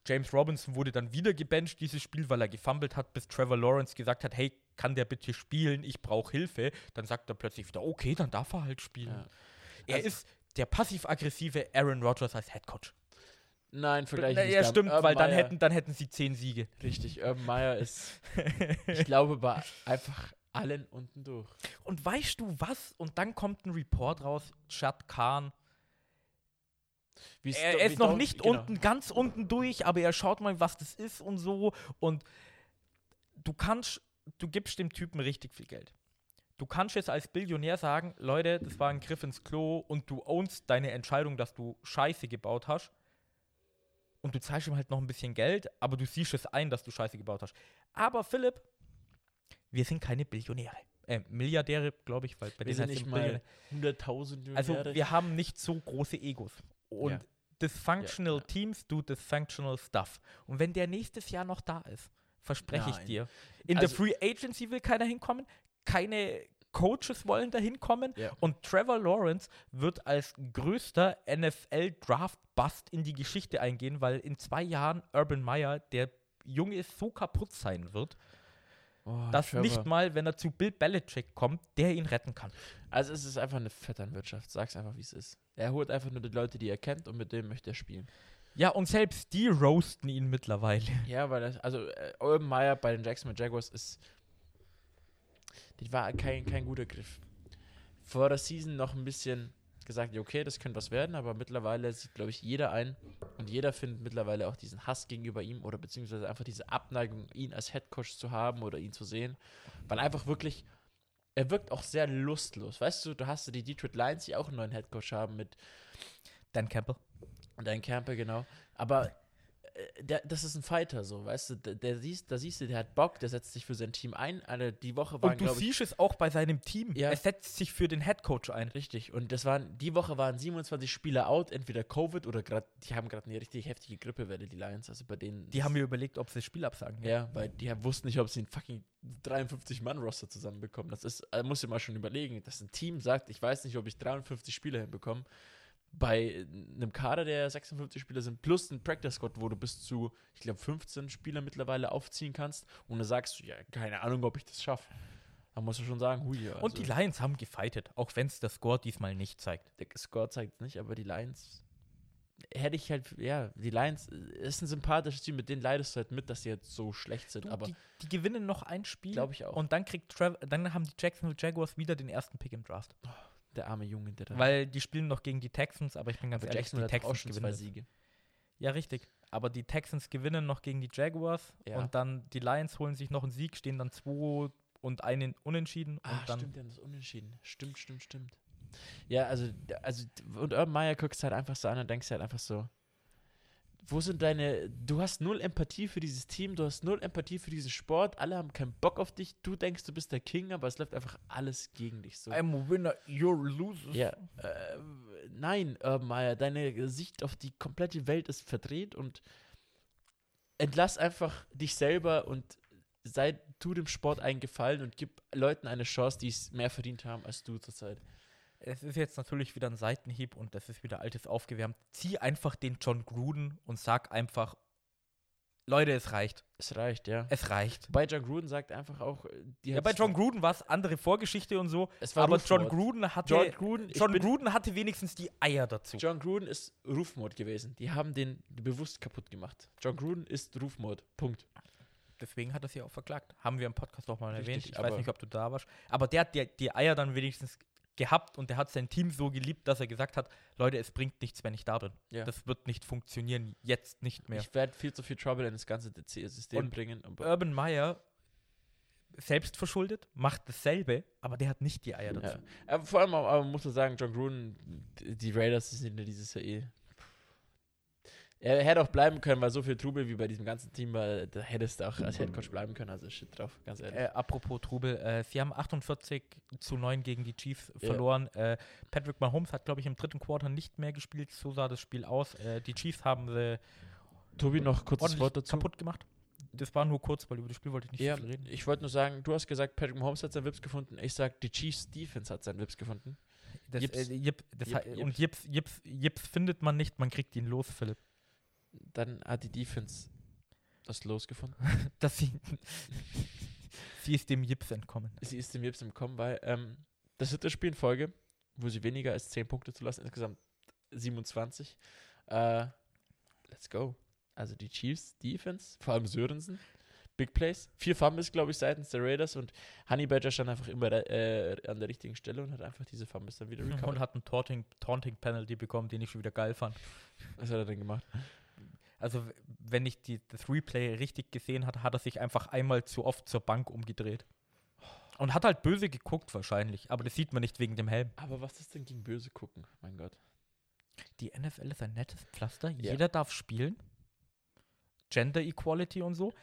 James Robinson wurde dann wieder gebencht, dieses Spiel, weil er gefummelt hat, bis Trevor Lawrence gesagt hat, hey, kann der bitte spielen? Ich brauche Hilfe. Dann sagt er plötzlich wieder, okay, dann darf er halt spielen. Ja. Er Also- ist der passiv-aggressive Aaron Rodgers als Headcoach. nein, vielleicht nicht. Ja, stimmt, Urban weil dann hätten, dann hätten sie zehn Siege. Richtig, Urban Meyer ist, ich glaube, bei einfach allen unten durch. Und weißt du was? Und dann kommt ein Report raus, Chad Khan. Wie Er, er ist noch nicht genau. unten, ganz unten durch, aber er schaut mal, was das ist und so. Und du kannst, du gibst dem Typen richtig viel Geld. Du kannst jetzt als Billionär sagen, Leute, das war ein Griff ins Klo und du ownst deine Entscheidung, dass du Scheiße gebaut hast. Und du zahlst ihm halt noch ein bisschen Geld, aber du siehst es ein, dass du Scheiße gebaut hast. Aber Philipp, wir sind keine Billionäre. Äh, Milliardäre, glaube ich, weil bei Wir denen sind nicht mal Billionär. 100.000 Also wir haben nicht so große Egos. Und Ja. dysfunctional Ja, ja. Teams do dysfunctional stuff. Und wenn der nächstes Jahr noch da ist, verspreche ich dir, in Also- der Free Agency will keiner hinkommen, keine Coaches wollen da hinkommen Ja. und Trevor Lawrence wird als größter NFL-Draft-Bust in die Geschichte eingehen, weil in zwei Jahren Urban Meyer, der Junge so kaputt sein wird, Oh, dass Trevor. nicht mal, wenn er zu Bill Belichick kommt, der ihn retten kann. Also es ist einfach eine Vetternwirtschaft. Sag's einfach, wie es ist. Er holt einfach nur die Leute, die er kennt und mit denen möchte er spielen. Ja, und selbst die roasten ihn mittlerweile. Ja, weil das, also äh, Urban Meyer bei den Jacksonville Jaguars ist, das war kein, kein guter Griff. Vor der Season noch ein bisschen gesagt, ja, okay, das könnte was werden, aber mittlerweile sieht, glaube ich, jeder ein und jeder findet mittlerweile auch diesen Hass gegenüber ihm oder beziehungsweise einfach diese Abneigung, ihn als Headcoach zu haben oder ihn zu sehen, weil einfach wirklich, er wirkt auch sehr lustlos. Weißt du, du hast ja die Detroit Lions, die auch einen neuen Headcoach haben mit Dan Campbell. Dein Camper, genau. Aber der, das ist ein Fighter, so, weißt du, der, der siehst, da siehst du, der hat Bock, der setzt sich für sein Team ein. Alle, die Woche waren, Und du siehst es auch bei seinem Team. Ja. Er setzt sich für den Headcoach ein. richtig. Und das waren, die Woche waren 27 Spieler out, entweder Covid oder gerade, die haben gerade eine richtig heftige Grippewelle, die Lions. Also bei denen. Die haben mir überlegt, ob sie das Spiel absagen. Ja, weil die wussten nicht, ob sie einen fucking 53-Mann-Roster zusammenbekommen. Das ist, äh, muss ich mal schon überlegen, dass ein Team sagt, ich weiß nicht, ob ich 53 Spieler hinbekomme. Bei einem Kader, der 56 Spieler sind, plus ein Practice Squad, wo du bis zu, ich glaube, 15 Spieler mittlerweile aufziehen kannst und dann sagst du, ja, keine Ahnung, ob ich das schaffe. Dann musst du schon sagen, hui, ja, Und die also, Lions haben gefightet, auch wenn es der Score diesmal nicht zeigt. der Score zeigt es nicht, aber die Lions hätte ich halt, ja, die Lions ist ein sympathisches Team, mit denen leidest du halt mit, dass sie jetzt so schlecht sind, Du, aber die, die gewinnen noch ein Spiel. glaube ich auch. Und dann kriegt Trav dann haben die Jacksonville Jaguars wieder den ersten Pick im Draft. Der arme Junge, der da. Weil die spielen noch gegen die Texans, aber ich bin ganz aber ehrlich, die hat auch Texans schon zwei gewinnen. das. Siege. Ja, richtig. Aber die Texans gewinnen noch gegen die Jaguars Ja. und dann die Lions holen sich noch einen Sieg, stehen dann 2 und einen unentschieden Ah, und dann stimmt, haben das unentschieden. Stimmt, stimmt, stimmt. Ja, also, also und Urban Meyer guckst halt einfach so an und denkst halt einfach so, wo sind deine, du hast null Empathie für dieses Team, du hast null Empathie für diesen Sport, alle haben keinen Bock auf dich, du denkst, du bist der King, aber es läuft einfach alles gegen dich so. I'm a winner, you're a loser. Ja, äh, nein, Urban Meyer, deine Sicht auf die komplette Welt ist verdreht und entlass einfach dich selber und sei, tu dem Sport einen Gefallen und gib Leuten eine Chance, die es mehr verdient haben als du zurzeit. Es ist jetzt natürlich wieder ein Seitenhieb und das ist wieder altes aufgewärmt. Zieh einfach den John Gruden und sag einfach, Leute, es reicht. Es reicht, ja. Es reicht. Bei John Gruden sagt einfach auch, äh, die Ja, bei John Gruden war es andere Vorgeschichte und so, aber Rufmord. John Gruden hatte John Gruden, John Gruden hatte wenigstens die Eier dazu. John Gruden ist Rufmord gewesen. Die haben den bewusst kaputt gemacht. John Gruden ist Rufmord. Punkt. Deswegen hat er sie auch verklagt. Haben wir im Podcast auch mal Richtig, erwähnt. Ich weiß nicht, ob du da warst. Aber der hat die, die Eier dann wenigstens gehabt und der hat sein Team so geliebt, dass er gesagt hat, Leute, es bringt nichts, wenn ich da bin. Ja. Das wird nicht funktionieren, jetzt nicht mehr. Ich werde viel zu viel Trouble in das ganze DC System Und bringen. Urban Meyer, selbst verschuldet, macht dasselbe, aber der hat nicht die Eier dazu. Ja. Aber vor allem, aber man muss man sagen, John Gruden, die die Raiders sind ja dieses Jahr eh. Er hätte auch bleiben können, weil so viel Trubel wie bei diesem ganzen Team war, da hättest du auch als Headcoach bleiben können. Also shit drauf, ganz ehrlich. Äh, apropos Trubel, äh, sie haben 48 zu 9 gegen die Chiefs Ja. verloren. Äh, Patrick Mahomes hat, glaube ich, im dritten Quarter nicht mehr gespielt. So sah das Spiel aus. Äh, die Chiefs haben sie Tobi, noch kurzes Wort dazu. kaputt gemacht. das war nur kurz, weil über das Spiel wollte ich nicht Ja, viel reden. ich wollte nur sagen, du hast gesagt, Patrick Mahomes hat seinen Wips gefunden. Ich sag, die Chiefs Defense hat seinen Wips gefunden. Das, Jips. äh, Jip, das Jip, hei- Und Jips, Jips, Jips findet man nicht, man kriegt ihn los, Philipp. Dann hat die Defense das losgefunden. Dass sie, sie ist dem Jips entkommen. Sie ist dem Wips entkommen, weil ähm, das dritte Spiel in Folge, wo sie weniger als 10 Punkte zulassen, insgesamt 27. Äh, let's go. Also die Chiefs Defense, vor allem Sörensen, Big Plays. Vier Fumbles, glaube ich, seitens der Raiders und Honey Badger stand einfach immer äh, an der richtigen Stelle und hat einfach diese Fumbles dann wieder Und recovered. hat einen Taunting, Taunting Penalty bekommen, den ich schon wieder geil fand. Was hat er denn gemacht? Also, wenn ich die, das Replay richtig gesehen hatte, hat er sich einfach einmal zu oft zur Bank umgedreht. Und hat halt böse geguckt wahrscheinlich, aber das sieht man nicht wegen dem Helm. Aber was ist denn gegen böse gucken? Mein Gott. Die NFL ist ein nettes Pflaster. Ja. Jeder darf spielen. Gender Equality und so.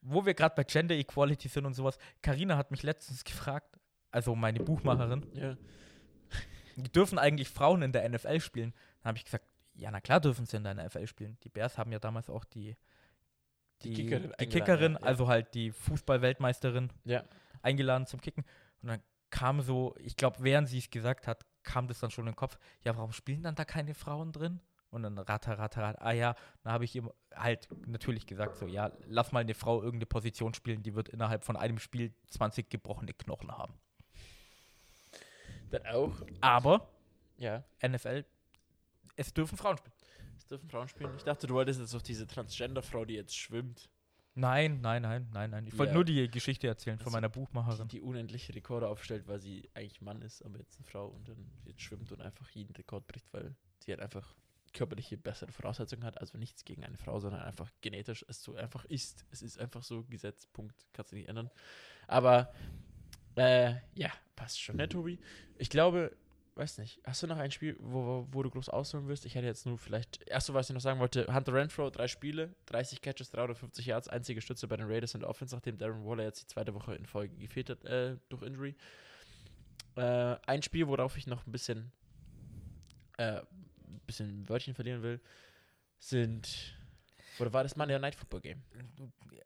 Wo wir gerade bei Gender Equality sind und sowas. Karina hat mich letztens gefragt, also meine Buchmacherin, Ja. dürfen eigentlich Frauen in der NFL spielen? Dann habe ich gesagt, ja, na klar dürfen sie in der NFL spielen. Die Bears haben ja damals auch die, Die die, Kickerin die Kickerin ja, ja. also halt die Fußball-Weltmeisterin, Ja. eingeladen zum Kicken. Und dann kam so, ich glaube, während sie es gesagt hat, kam das dann schon in den Kopf, ja, warum spielen dann da keine Frauen drin? Und dann ratter, ratter, ratter, ah ja, dann habe ich ihm halt natürlich gesagt, so, ja, lass mal eine Frau irgendeine Position spielen, die wird innerhalb von einem Spiel 20 gebrochene Knochen haben. Dann auch. Aber Ja. NFL, es dürfen Frauen spielen. Es dürfen Frauen spielen. Ich dachte, du wolltest jetzt auf diese Transgender-Frau, die jetzt schwimmt. Nein, nein, nein, nein, nein. Ich wollte Ja. nur die Geschichte erzählen von Also, meiner Buchmacherin. die unendliche Rekorde aufstellt, weil sie eigentlich Mann ist, aber jetzt eine Frau und dann jetzt schwimmt und einfach jeden Rekord bricht, weil sie halt einfach körperliche bessere Voraussetzungen hat. Also nichts gegen eine Frau, sondern einfach genetisch es so einfach ist. Es ist einfach so Gesetz, Punkt, kannst du nicht ändern. Aber äh, ja, passt schon, ne, Tobi? Ich glaube, weiß nicht, hast du noch ein Spiel, wo, wo du groß ausholen willst? Ich hätte jetzt nur vielleicht, erste, was ich noch sagen wollte, Hunter Renfro, drei Spiele, 30 Catches, 350 Yards, einzige Stütze bei den Raiders in der Offense, nachdem Darren Waller jetzt die zweite Woche in Folge gefehlt hat äh, durch Injury. Äh, ein Spiel, worauf ich noch ein bisschen, äh, ein bisschen Wörtchen verlieren will, sind, oder war das Monday Night Football Game?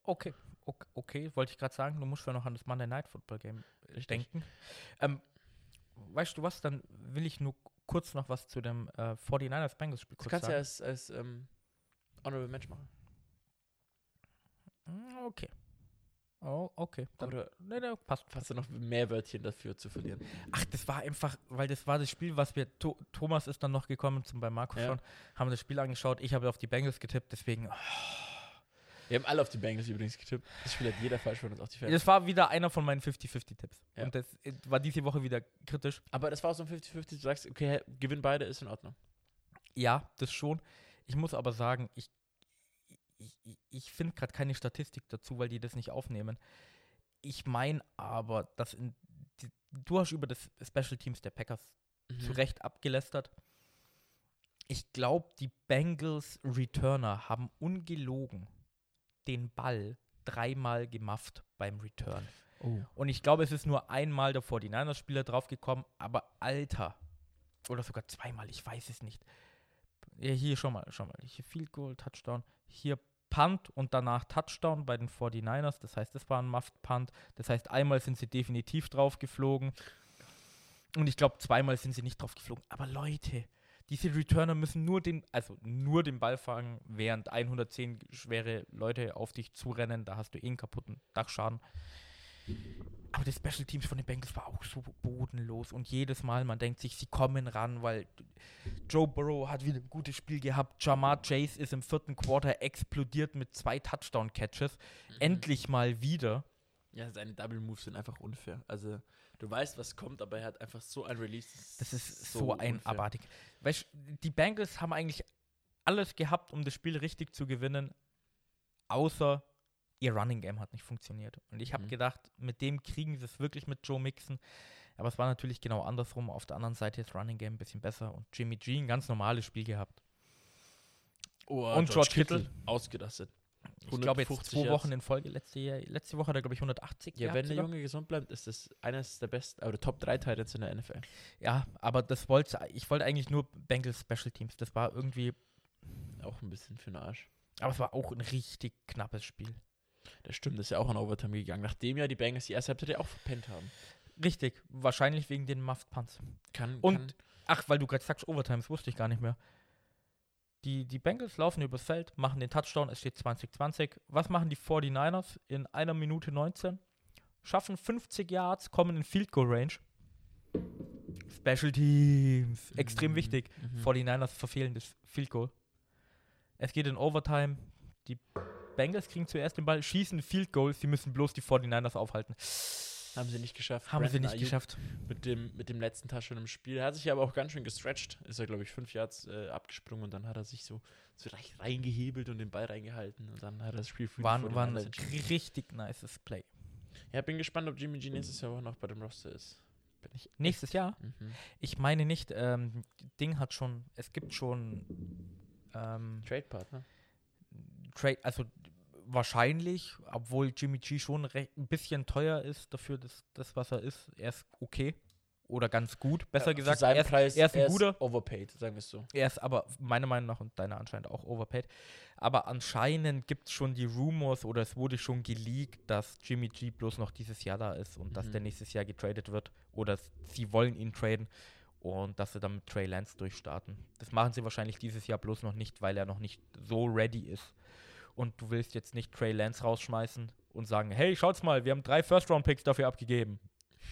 Okay, okay, okay wollte ich gerade sagen, du musst ja noch an das Monday Night Football Game Richtig. denken. Ähm, weißt du was, dann will ich nur kurz noch was zu dem äh, 49ers Bengals Spiel Du kurz kannst sagen. ja als, als ähm, Honorable Mensch machen. Mm, Okay. Oh, okay. Dann, Oder nee, nee, passt. hast du noch mehr Wörtchen dafür zu verlieren? Ach, das war einfach, weil das war das Spiel, was wir, to Thomas ist dann noch gekommen zum bei Marco Ja. schon, haben das Spiel angeschaut, ich habe auf die Bengals getippt, deswegen, oh, Wir haben alle auf die Bengals übrigens getippt. Das Spiel hat jeder falsch von uns auf die Fans. das war wieder einer von meinen 50-50-Tipps. Ja. Und das äh, war diese Woche wieder kritisch. Aber das war so ein 50-50, du sagst, okay, gewinnen beide, ist in Ordnung. Ja, das schon. Ich muss aber sagen, ich, ich, ich- ich finde gerade keine Statistik dazu, weil die das nicht aufnehmen. Ich meine aber, dass in die, du hast über das Special Teams der Packers Mhm. zu Recht abgelästert. Ich glaube, die Bengals Returner haben ungelogen den Ball dreimal gemafft beim Return. Oh. Und ich glaube, es ist nur einmal der 49ers-Spieler draufgekommen, aber Alter. Oder sogar zweimal, ich weiß es nicht. Ja, hier, schau mal, schau mal. Hier Field Goal, Touchdown. Hier Punt und danach Touchdown bei den 49ers. Das heißt, das war ein Muffed Punt. Das heißt, einmal sind sie definitiv drauf geflogen. Und ich glaube, zweimal sind sie nicht drauf geflogen. Aber Leute, diese Returner müssen nur den, also nur den Ball fangen, während 110 schwere Leute auf dich zurennen. Da hast du eh einen kaputten Dachschaden. Aber das Special Teams von den Bengals war auch so bodenlos. Und jedes Mal, man denkt sich, sie kommen ran, weil Joe Burrow hat wieder ein gutes Spiel gehabt. Jamar Chase ist im vierten Quarter explodiert mit zwei Touchdown-Catches. Mhm. Endlich mal wieder. Ja, seine Double Moves sind einfach unfair. Also, du weißt, was kommt, aber er hat einfach so ein Release. Das ist so, ein unfair. abartig. Weißt du, die Bengals haben eigentlich alles gehabt, um das Spiel richtig zu gewinnen, außer ihr Running Game hat nicht funktioniert. Und ich habe Mhm. gedacht, mit dem kriegen sie es wirklich mit Joe Mixon. Aber es war natürlich genau andersrum. Auf der anderen Seite ist Running Game ein bisschen besser und Jimmy G ein ganz normales Spiel gehabt. Oh, Und George Kittle. Ausgerastet. Ich glaube jetzt 150 zwei Yards. Wochen in Folge. Letzte, letzte Woche hat er, glaube ich, 180 Ja, wenn der sogar. Junge gesund bleibt, ist das eines der besten, oder Top 3 Titans in der NFL. Ja, aber das wollte ich wollte eigentlich nur Bengals Special Teams. Das war irgendwie, Auch ein bisschen für den Arsch. aber es war auch ein richtig knappes Spiel. Das stimmt, das ist ja auch an Overtime gegangen, nachdem ja die Bengals die erste Halbzeit ja auch verpennt haben. Richtig, wahrscheinlich wegen den Muffed Punts. Kann, Und- kann, Ach, weil du gerade sagst Overtime, das wusste ich gar nicht mehr. Die, die Bengals laufen übers Feld, machen den Touchdown, es steht 2020. Was machen die 49ers in einer Minute 19? Schaffen 50 Yards, kommen in Field Goal Range. Special Teams, extrem Mhm, wichtig. mhm. 49ers verfehlen das Field Goal. Es geht in Overtime. Die Bengals kriegen zuerst den Ball, schießen Field Goal, sie müssen bloß die 49ers aufhalten. Haben sie nicht geschafft. Haben sie Brandon nicht Ayuk geschafft. Mit dem, mit dem letzten Touchdown im Spiel. Er hat sich aber auch ganz schön gestretched. Ist er, glaube ich, fünf Yards äh, abgesprungen und dann hat er sich so, so reingehebelt und den Ball reingehalten und dann hat er das Spiel für War, war ein 49ers entschieden. richtig nices Play. Ja, bin gespannt, ob Jimmy G nächstes Jahr auch noch bei dem Roster ist. Bin ich Nächstes Jahr? Mhm. Ich meine nicht, ähm, Ding hat schon, es gibt schon ähm, Trade-Partner. Trade, also wahrscheinlich, obwohl Jimmy G schon recht, ein bisschen teuer ist dafür, dass das, was er ist, er ist okay oder ganz gut, besser Ja, gesagt. Er ist, Preis, er ist ein guter. overpaid, sagen wir es so. er ist aber meiner Meinung nach und deiner anscheinend auch overpaid. Aber anscheinend gibt es schon die Rumors oder es wurde schon geleakt, dass Jimmy G bloß noch dieses Jahr da ist und dass Mhm. der nächstes Jahr getradet wird oder sie wollen ihn traden und dass sie dann mit Trey Lance durchstarten. Das machen sie wahrscheinlich dieses Jahr bloß noch nicht, weil er noch nicht so ready ist. Und du willst jetzt nicht Trey Lance rausschmeißen und sagen, hey, schaut's mal, wir haben drei First-Round-Picks dafür abgegeben.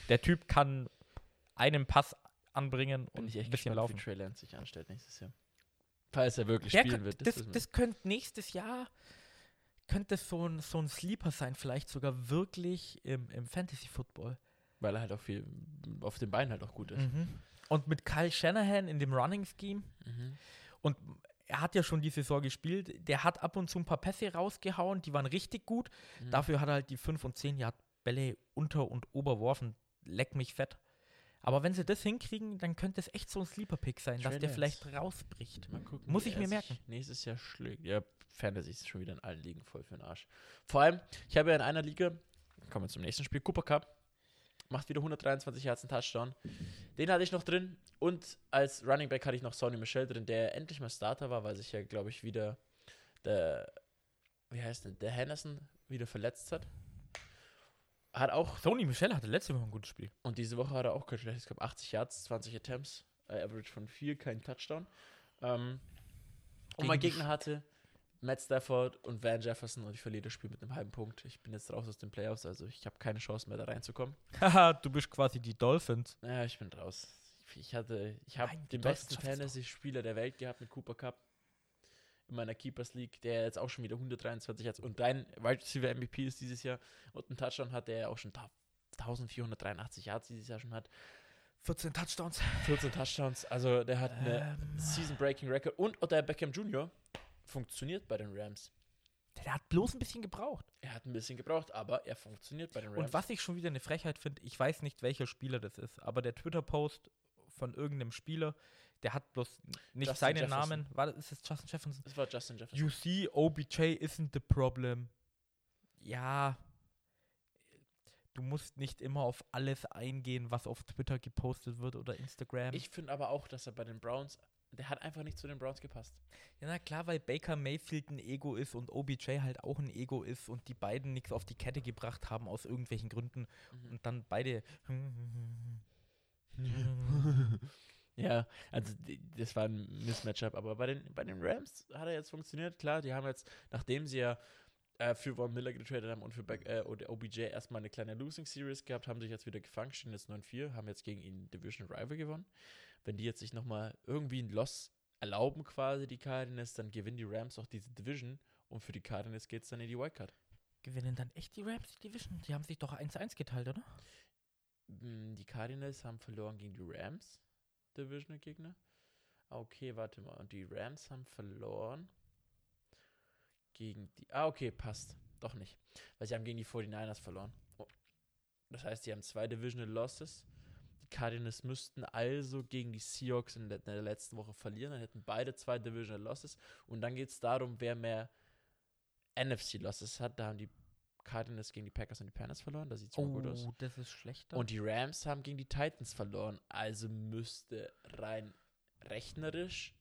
Der Typ kann einen Pass anbringen Bin und ich echt ein bisschen gespannt, laufen. wie Trey Lance sich anstellt nächstes Jahr. Falls er wirklich Der spielen wird. das, wir das könnte nächstes Jahr könnte so ein, so ein Sleeper sein, vielleicht sogar wirklich im, im Fantasy Football. Weil er halt auch viel auf den Beinen halt auch gut ist. Mhm. Und mit Kyle Shanahan in dem Running Scheme Mhm. und er hat ja schon die Saison gespielt, der hat ab und zu ein paar Pässe rausgehauen, die waren richtig gut. Mhm. Dafür hat er halt die 5 und 10 Yard Bälle unter und oberworfen. Leck mich fett. Aber wenn sie das hinkriegen, dann könnte es echt so ein Sleeper-Pick sein, dass Trey der vielleicht rausbricht. Mal gucken, Muss ich mir merken. Nächstes Jahr schlägt. Ja, Fantasy ist schon wieder in allen Ligen voll für den Arsch. Vor allem, ich habe ja in einer Liga, kommen wir zum nächsten Spiel, Cooper Cup, macht wieder 123 Yards einen Touchdown. Den hatte ich noch drin und als Running Back hatte ich noch Sonny Michel drin, der endlich mal Starter war, weil sich ja, glaube ich, wieder der, wie heißt denn, der Henderson wieder verletzt hat. Hat auch Sony Michel hatte letzte Woche ein gutes Spiel. und diese Woche hat er auch kein schlechtes gehabt. 80 Yards, 20 Attempts, äh, Average von 4, kein Touchdown. Ähm, und mein Gegner hatte Matt Stafford und Van Jefferson und ich verliere das Spiel mit einem halben Punkt. Ich bin jetzt raus aus den Playoffs, also ich habe keine Chance mehr da reinzukommen. Haha, du bist quasi die Dolphins. Ja, ich bin raus. Ich hatte, ich habe den besten. Fantasy-Spieler der Welt gehabt mit Cooper Cup in meiner Keepers League, der jetzt auch schon wieder 123 hat und dein Wide Receiver MVP ist dieses Jahr und einen Touchdown hat, der auch schon ta- 1483 Yards dieses Jahr schon hat. 14 Touchdowns. 14 Touchdowns, also der hat eine Ähm, Season-Breaking Record und Odell Beckham Jr. funktioniert bei den Rams. der hat bloß ein bisschen gebraucht. Er hat ein bisschen gebraucht, aber er funktioniert bei den Rams. Und was ich schon wieder eine Frechheit finde, ich weiß nicht, welcher Spieler das ist, aber der Twitter-Post von irgendeinem Spieler, der hat bloß nicht Justin seinen Jefferson. Namen. War das, ist es Justin Jefferson? Das war Justin Jefferson. You see, OBJ isn't the problem. Ja. Du musst nicht immer auf alles eingehen, was auf Twitter gepostet wird oder Instagram. Ich finde aber auch, dass er bei den Browns, der hat einfach nicht zu den Browns gepasst. ja, na klar, weil Baker Mayfield ein Ego ist und OBJ halt auch ein Ego ist und die beiden nichts auf die Kette gebracht haben aus irgendwelchen Gründen Mhm. und dann beide. Ja, also das war ein Mismatchup, aber bei den, bei den Rams hat er jetzt funktioniert. Klar, die haben jetzt, nachdem sie ja äh, für Von Miller getradet haben und für Beck, äh, OBJ erstmal eine kleine Losing Series gehabt, haben sich jetzt wieder gefangen, stehen jetzt 9-4, haben jetzt gegen ihn Division Rival gewonnen. Wenn die jetzt sich nochmal irgendwie ein Loss erlauben, quasi die Cardinals, dann gewinnen die Rams auch diese Division und für die Cardinals geht es dann in die Wildcard. Gewinnen dann echt die Rams die Division? Die haben sich doch 1-1 geteilt, oder? Mm, Die Cardinals haben verloren gegen die Rams, Divisional Gegner. Ah, Okay, warte mal. Und die Rams haben verloren gegen die. Ah, okay, passt. Doch nicht. Weil sie haben gegen die 49ers verloren. Oh. Das heißt, die haben zwei Divisional Losses. Die Cardinals müssten also gegen die Seahawks in der, in der letzten Woche verlieren. Dann hätten beide zwei Divisional Losses. Und dann geht es darum, wer mehr NFC Losses hat. Da haben die Cardinals gegen die Packers und die Panthers verloren. Da sieht es gut aus. Oh, das ist schlechter. Und die Rams haben gegen die Titans verloren. Also müsste rein rechnerisch,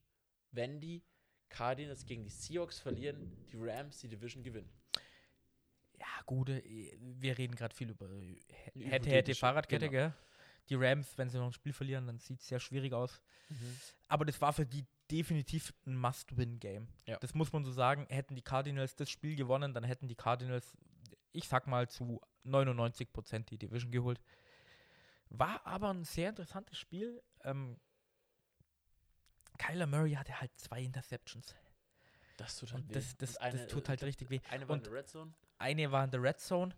wenn die Cardinals gegen die Seahawks verlieren, die Rams die Division gewinnen. Ja, gute. Wir reden gerade viel über hätte, hätte, Fahrradkette, genau. gell? Die Rams, wenn sie noch ein Spiel verlieren, dann sieht es sehr schwierig aus. Mhm. Aber das war für die definitiv ein Must-Win-Game. Ja. Das muss man so sagen. Hätten die Cardinals das Spiel gewonnen, dann hätten die Cardinals, ich sag mal, zu 99% die Division geholt. War aber ein sehr interessantes Spiel. Ähm, Kyler Murray hatte halt zwei Interceptions. Das tut halt das, das, eine, das tut halt äh, richtig weh. Eine war in der Red Zone. eine war in der Red Zone.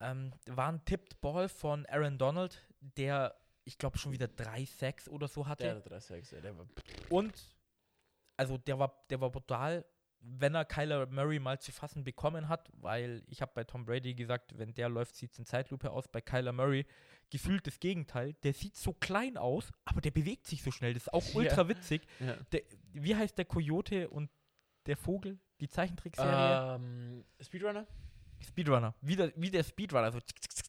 Ähm, war ein Tipped Ball von Aaron Donald, der, ich glaube, schon wieder drei Sacks oder so hatte. Der hatte 3 Sacks, ja, der war Und, also der war, der war brutal, wenn er Kyler Murray mal zu fassen bekommen hat, weil ich habe bei Tom Brady gesagt, wenn der läuft, sieht es in Zeitlupe aus. Bei Kyler Murray gefühlt das Gegenteil. Der sieht so klein aus, aber der bewegt sich so schnell. Das ist auch Ja. ultra witzig. ja. Der, wie heißt der Coyote und der Vogel? Die Zeichentrickserie? Ähm, Speedrunner? Speedrunner. Wie der, wie der Speedrunner. So zick, zick, zick.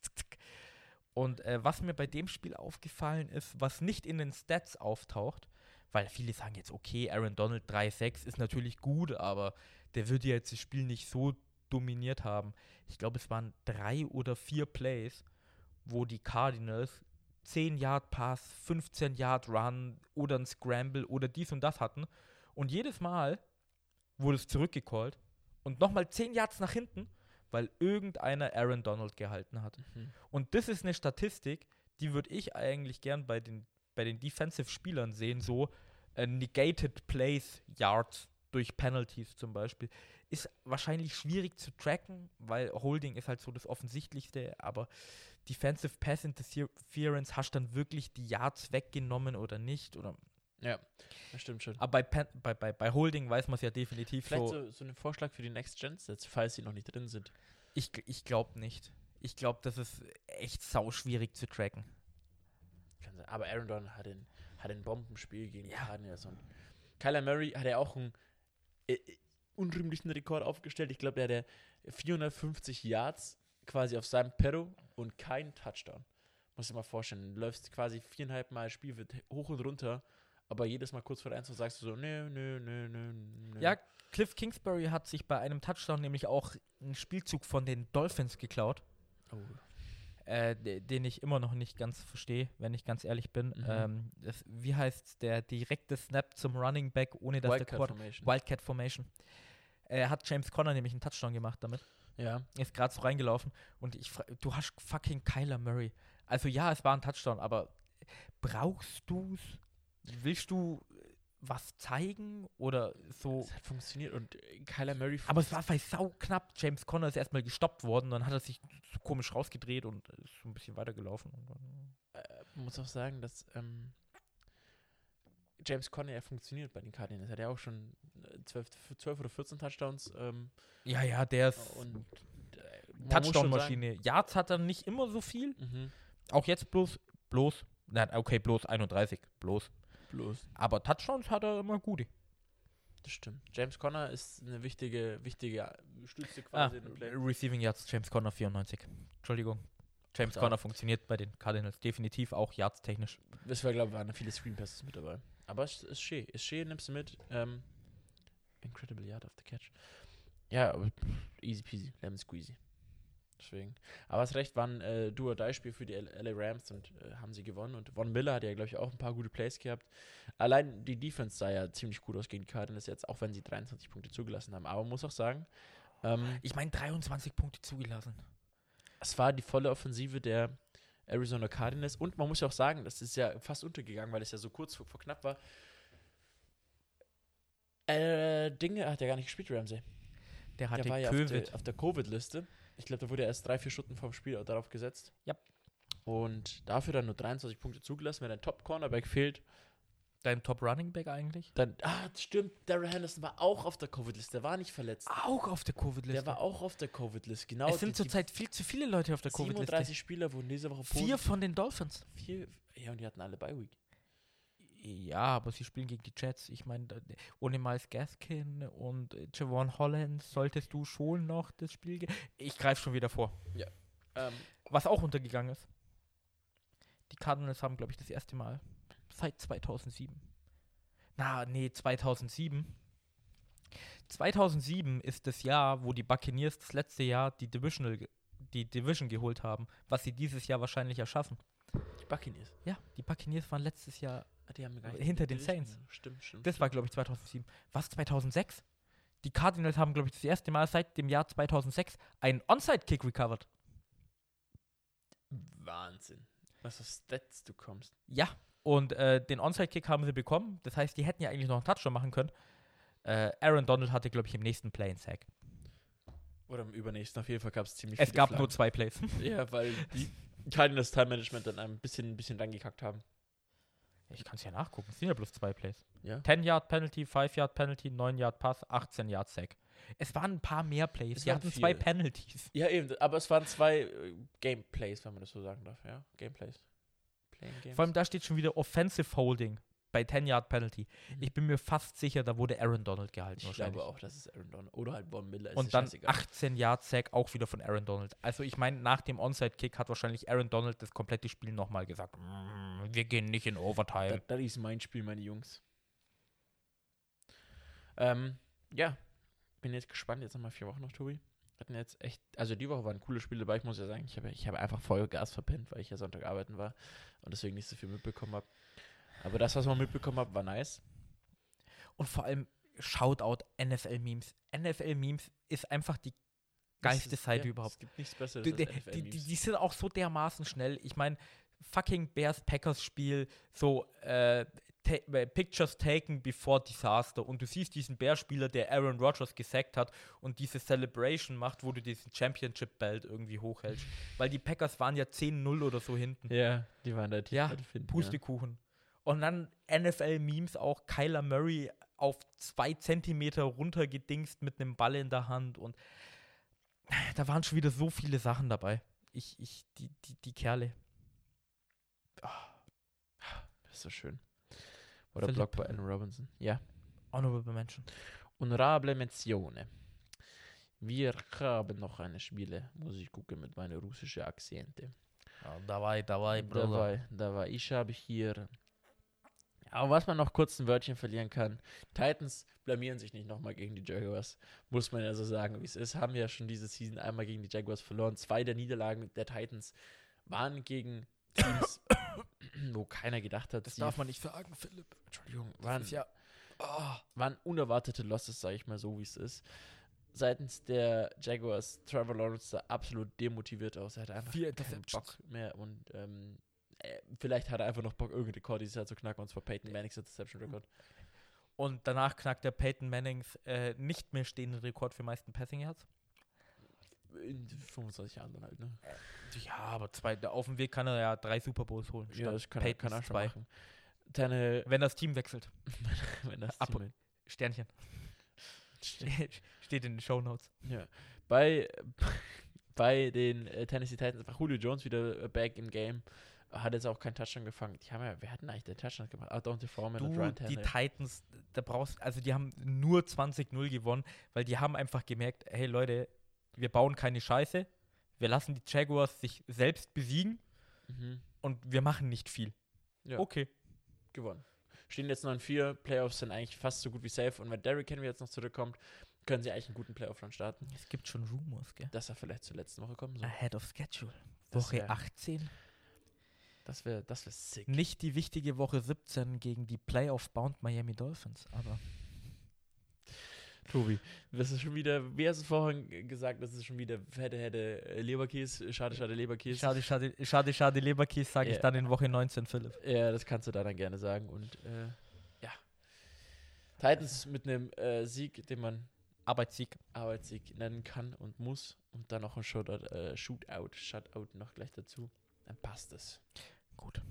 Und äh, was mir bei dem Spiel aufgefallen ist, was nicht in den Stats auftaucht, weil viele sagen jetzt, okay, Aaron Donald 3-6 ist natürlich gut, aber der wird ja jetzt das Spiel nicht so dominiert haben. Ich glaube, es waren drei oder vier Plays, wo die Cardinals 10 Yard Pass, 15 Yard Run oder ein Scramble oder dies und das hatten. Und jedes Mal wurde es zurückgecallt und nochmal 10 Yards nach hinten, weil irgendeiner Aaron Donald gehalten hat. Mhm. Und das ist eine Statistik, die würde ich eigentlich gern bei den, bei den Defensive-Spielern sehen, so äh, Negated Plays Yards durch Penalties zum Beispiel. Ist wahrscheinlich schwierig zu tracken, weil Holding ist halt so das Offensichtlichste, aber Defensive Pass Interference hast dann wirklich die Yards weggenommen oder nicht? Oder, Ja, das stimmt schon. aber bei, Pen, bei, bei, bei Holding weiß man es ja definitiv Vielleicht so. so, so ein Vorschlag für die Next Gen Sets, falls sie noch nicht drin sind. Ich, ich glaube nicht. Ich glaube, das ist echt sau schwierig zu tracken. Aber Aaron Donald hat ein, hat ein Bombenspiel gegen Ja. Cardinals und Kyler Murray hat ja auch einen äh, äh, unrühmlichen Rekord aufgestellt. Ich glaube, der hatte 450 Yards quasi auf seinem Perro und kein Touchdown. Muss ich mal vorstellen. Du läufst quasi viereinhalb Mal Spiel, wird hoch und runter, aber jedes Mal kurz vor der Endzone sagst du so, nö, nö, nö, nö, nö. Ja, Cliff Kingsbury hat sich bei einem Touchdown nämlich auch einen Spielzug von den Dolphins geklaut, Oh. äh, de- den ich immer noch nicht ganz verstehe, wenn ich ganz ehrlich bin. Mhm. Ähm, das, wie heißt der direkte Snap zum Running Back, ohne dass der Wildcat Quarter Formation. Wildcat Formation. Er hat James Conner nämlich einen Touchdown gemacht damit. Ja. Ist gerade so reingelaufen und ich du hast fucking Kyler Murray. Also ja, es war ein Touchdown, aber brauchst du's? Willst du äh, was zeigen oder so? Es hat funktioniert und Kyler Murray Aber es war bei sau knapp. James Conner ist erstmal gestoppt worden, dann hat er sich so komisch rausgedreht und ist so ein bisschen weitergelaufen. Dann, äh, man muss auch sagen, dass ähm, James Conner ja funktioniert bei den Cardinals. Er hat ja auch schon äh, 12, 12 oder 14 Touchdowns. Ähm, ja, ja, der ist und äh, Touchdown-Maschine. Yards hat er nicht immer so viel. Mhm. Auch jetzt bloß, bloß, nein, okay, bloß 31, bloß. Bloß. Aber Touchdowns hat er immer gute. Das stimmt. James Conner ist eine wichtige, wichtige Stütze Ah, quasi in dem Play. Receiving Yards, James Conner 94. Entschuldigung. James Ach. Conner funktioniert bei den Cardinals definitiv auch Yards technisch. Das war, glaube ich, waren viele Screen Passes mit dabei. Aber es ist schön. Ist schön, nimmst du mit. Ähm, incredible Yard of the Catch. Ja, aber easy peasy, lemon squeezy. Deswegen. Aber hast recht, war ein äh, Do-or-Die-Spiel für die LA Rams und äh, haben sie gewonnen. Und Von Miller hat ja, glaube ich, auch ein paar gute Plays gehabt. Allein die Defense sah ja ziemlich gut aus gegen die Cardinals jetzt, auch wenn sie 23 Punkte zugelassen haben. Aber man muss auch sagen, ähm, Ich meine, 23 Punkte zugelassen. es war die volle Offensive der Arizona Cardinals und man muss ja auch sagen, das ist ja fast untergegangen, weil es ja so kurz vor, vor knapp war. Äh, Dinge hat ja gar nicht gespielt, Ramsey. Der hatte Der war ja auf Covid. der, auf der Covid-Liste. Ich glaube, da wurde er erst drei, vier Stunden vorm Spiel darauf gesetzt. Ja. Und dafür dann nur 23 Punkte zugelassen. Wenn ein Top-Cornerback fehlt, Dein Top Running Back eigentlich? dann. Ah, das stimmt. Daryl Henderson war auch auf der Covid-Liste. Der war nicht verletzt. Auch auf der Covid-Liste. Der war auch auf der Covid-Liste. Genau. es sind zurzeit viel zu viele Leute auf der Covid-Liste. 37 Spieler wurden diese Woche Vier von den Dolphins. Vier, ja, und die hatten alle bei Week. Ja, aber sie spielen gegen die Jets. Ich meine, ohne Miles Gaskin und äh, Javon Holland solltest du schon noch das Spiel. ge- Ich greife schon wieder vor. Ähm, Was auch untergegangen ist. Die Cardinals haben, glaube ich, das erste Mal seit 2007. Na, nee, 2007 2007 ist das Jahr, wo die Buccaneers das letzte Jahr die, Divisional, die Division geholt haben, was sie dieses Jahr wahrscheinlich erschaffen. Die Buccaneers. Ja, die Buccaneers waren letztes Jahr, Ah, die haben gar Hinter den. Saints. Stimmt, stimmt. das war glaube ich 2007. Was, 2006? Die Cardinals haben glaube ich das erste Mal seit dem Jahr 2006 einen Onside-Kick recovered. Wahnsinn. Was für Stats du kommst. Ja, und äh, den Onside-Kick haben sie bekommen. Das heißt, die hätten ja eigentlich noch einen Touchdown machen können. Äh, Aaron Donald hatte, glaube ich, im nächsten Play einen Sack. Oder im übernächsten. Auf jeden Fall gab es ziemlich Es viele gab Flaggen. nur zwei Plays. Ja, weil die Cardinals Time Management dann ein bisschen, ein bisschen reingekackt haben. Ich kann es ja nachgucken. Es sind ja bloß zwei Plays. Ja. 10 Yard Penalty, 5 Yard Penalty, 9 Yard Pass, 18 Yard Sack. Es waren ein paar mehr Plays. Es Sie hatten zwei viele. Penalties. Ja, eben, aber es waren zwei äh, Gameplays, wenn man das so sagen darf, ja? Gameplays. Vor allem da steht schon wieder Offensive Holding bei 10 Yard Penalty. Mhm. Ich bin mir fast sicher, da wurde Aaron Donald gehalten ich glaube auch, das ist Aaron Donald. Oder halt Von Miller. ist Und es dann scheißegal. 18 Yard Sack auch wieder von Aaron Donald. Also ich meine, nach dem Onside-Kick hat wahrscheinlich Aaron Donald das komplette Spiel nochmal gesagt, "Mm, wir gehen nicht in Overtime. Das, das ist mein Spiel, meine Jungs. Ähm, ja, bin jetzt gespannt. Jetzt nochmal vier Wochen noch, Tobi. Hatten jetzt echt, also die Woche waren coole Spiele dabei. Ich muss ja sagen, ich habe ich habe einfach voll Gas verpennt, weil ich ja Sonntag arbeiten war und deswegen nicht so viel mitbekommen habe. Aber das, was man mitbekommen hat, war nice. Und vor allem Shoutout NFL-Memes. NFL-Memes ist einfach die geilste Seite ja, überhaupt. Es gibt nichts Besseres Die, als die, die, die sind auch so dermaßen schnell. Ich meine, fucking Bears-Packers-Spiel, so äh, äh, Pictures taken before Disaster. Und du siehst diesen Bears-Spieler, der Aaron Rodgers gesackt hat und diese Celebration macht, wo du diesen Championship-Belt irgendwie hochhältst. Weil die Packers waren ja 10-0 oder so hinten. Ja, die waren da tief Ja, Pustekuchen. Und dann NFL-Memes auch Kyler Murray auf zwei Zentimeter runtergedingst mit einem Ball in der Hand. Und da waren schon wieder so viele Sachen dabei. Ich, ich, die, die, die Kerle. Das ist so schön. Oder Philipp. Block bei Allen Robinson. Ja. Honorable Mention. Honorable Menzione. Wir haben noch eine Spiele, muss ich gucken mit meiner russischen Akzente. Ja, dabei, dabei, Dabei, dabei. Ich habe hier. Aber was man noch kurz ein Wörtchen verlieren kann, Titans blamieren sich nicht nochmal gegen die Jaguars. Muss man ja so sagen, wie es ist. Haben ja schon diese Season einmal gegen die Jaguars verloren. Zwei der Niederlagen der Titans waren gegen Teams, wo keiner gedacht hat, Das darf man nicht sagen, Philipp. Entschuldigung, waren, ja. Oh. waren unerwartete Losses, sage ich mal so, wie es ist. Seitens der Jaguars, Trevor Lawrence sah absolut demotiviert aus. Er hatte einfach Vier keinen. Bock mehr und ähm, äh, vielleicht hat er einfach noch Bock, irgendeinen Rekord dieses Jahr zu knacken, und zwar Peyton Mannings Interception Record. Und danach knackt der Peyton Mannings äh, nicht mehr stehenden Rekord für meisten Passing Yards. In 25 Jahren dann halt, ne? Ja, aber zwei, auf dem Weg kann er ja drei Super Bowls holen. Ja, das kann, Peytons kann er schon zwei. machen. Tannehill, Wenn das Team wechselt. wenn das Ab- Team Sternchen. Steht in den Show Notes. Ja. Bei, bei den äh, Tennessee Titans einfach Julio Jones wieder äh, back im Game. Hat jetzt auch keinen Touchdown gefangen. Die haben ja, wer hat denn eigentlich den Touchdown gemacht? Ah, Dante Foreman und Ryan die Tannehill. Titans, da brauchst, also die haben nur 20-0 gewonnen, weil die haben einfach gemerkt, hey Leute, wir bauen keine Scheiße, wir lassen die Jaguars sich selbst besiegen Mhm. und wir machen nicht viel. Ja. Okay. Gewonnen. Stehen jetzt 9-4. Playoffs sind eigentlich fast so gut wie safe. Und wenn Derrick Henry jetzt noch zurückkommt, können sie eigentlich einen guten Playoff-Run starten. Es gibt schon Rumors, gell? Dass er vielleicht zur letzten Woche kommen soll. Ahead of Schedule. Das Woche wär- 18. Das wäre das wär sick. Nicht die wichtige Woche 17 gegen die Playoff-bound Miami Dolphins, aber Tobi, das ist schon wieder, wie hast du vorhin gesagt, das ist schon wieder hätte, hätte äh, Leberkäse, schade, schade Leberkäse. schade, schade, schade, schade Leberkies, sage ich Ja. dann in Woche 19, Philipp. Ja, das kannst du da dann gerne sagen. Und äh, ja. Titans mit einem äh, Sieg, den man Arbeitssieg. Arbeitssieg nennen kann und muss. Und dann noch ein Shootout, äh, Shootout, Shutout noch gleich dazu. Dann passt es. Gut.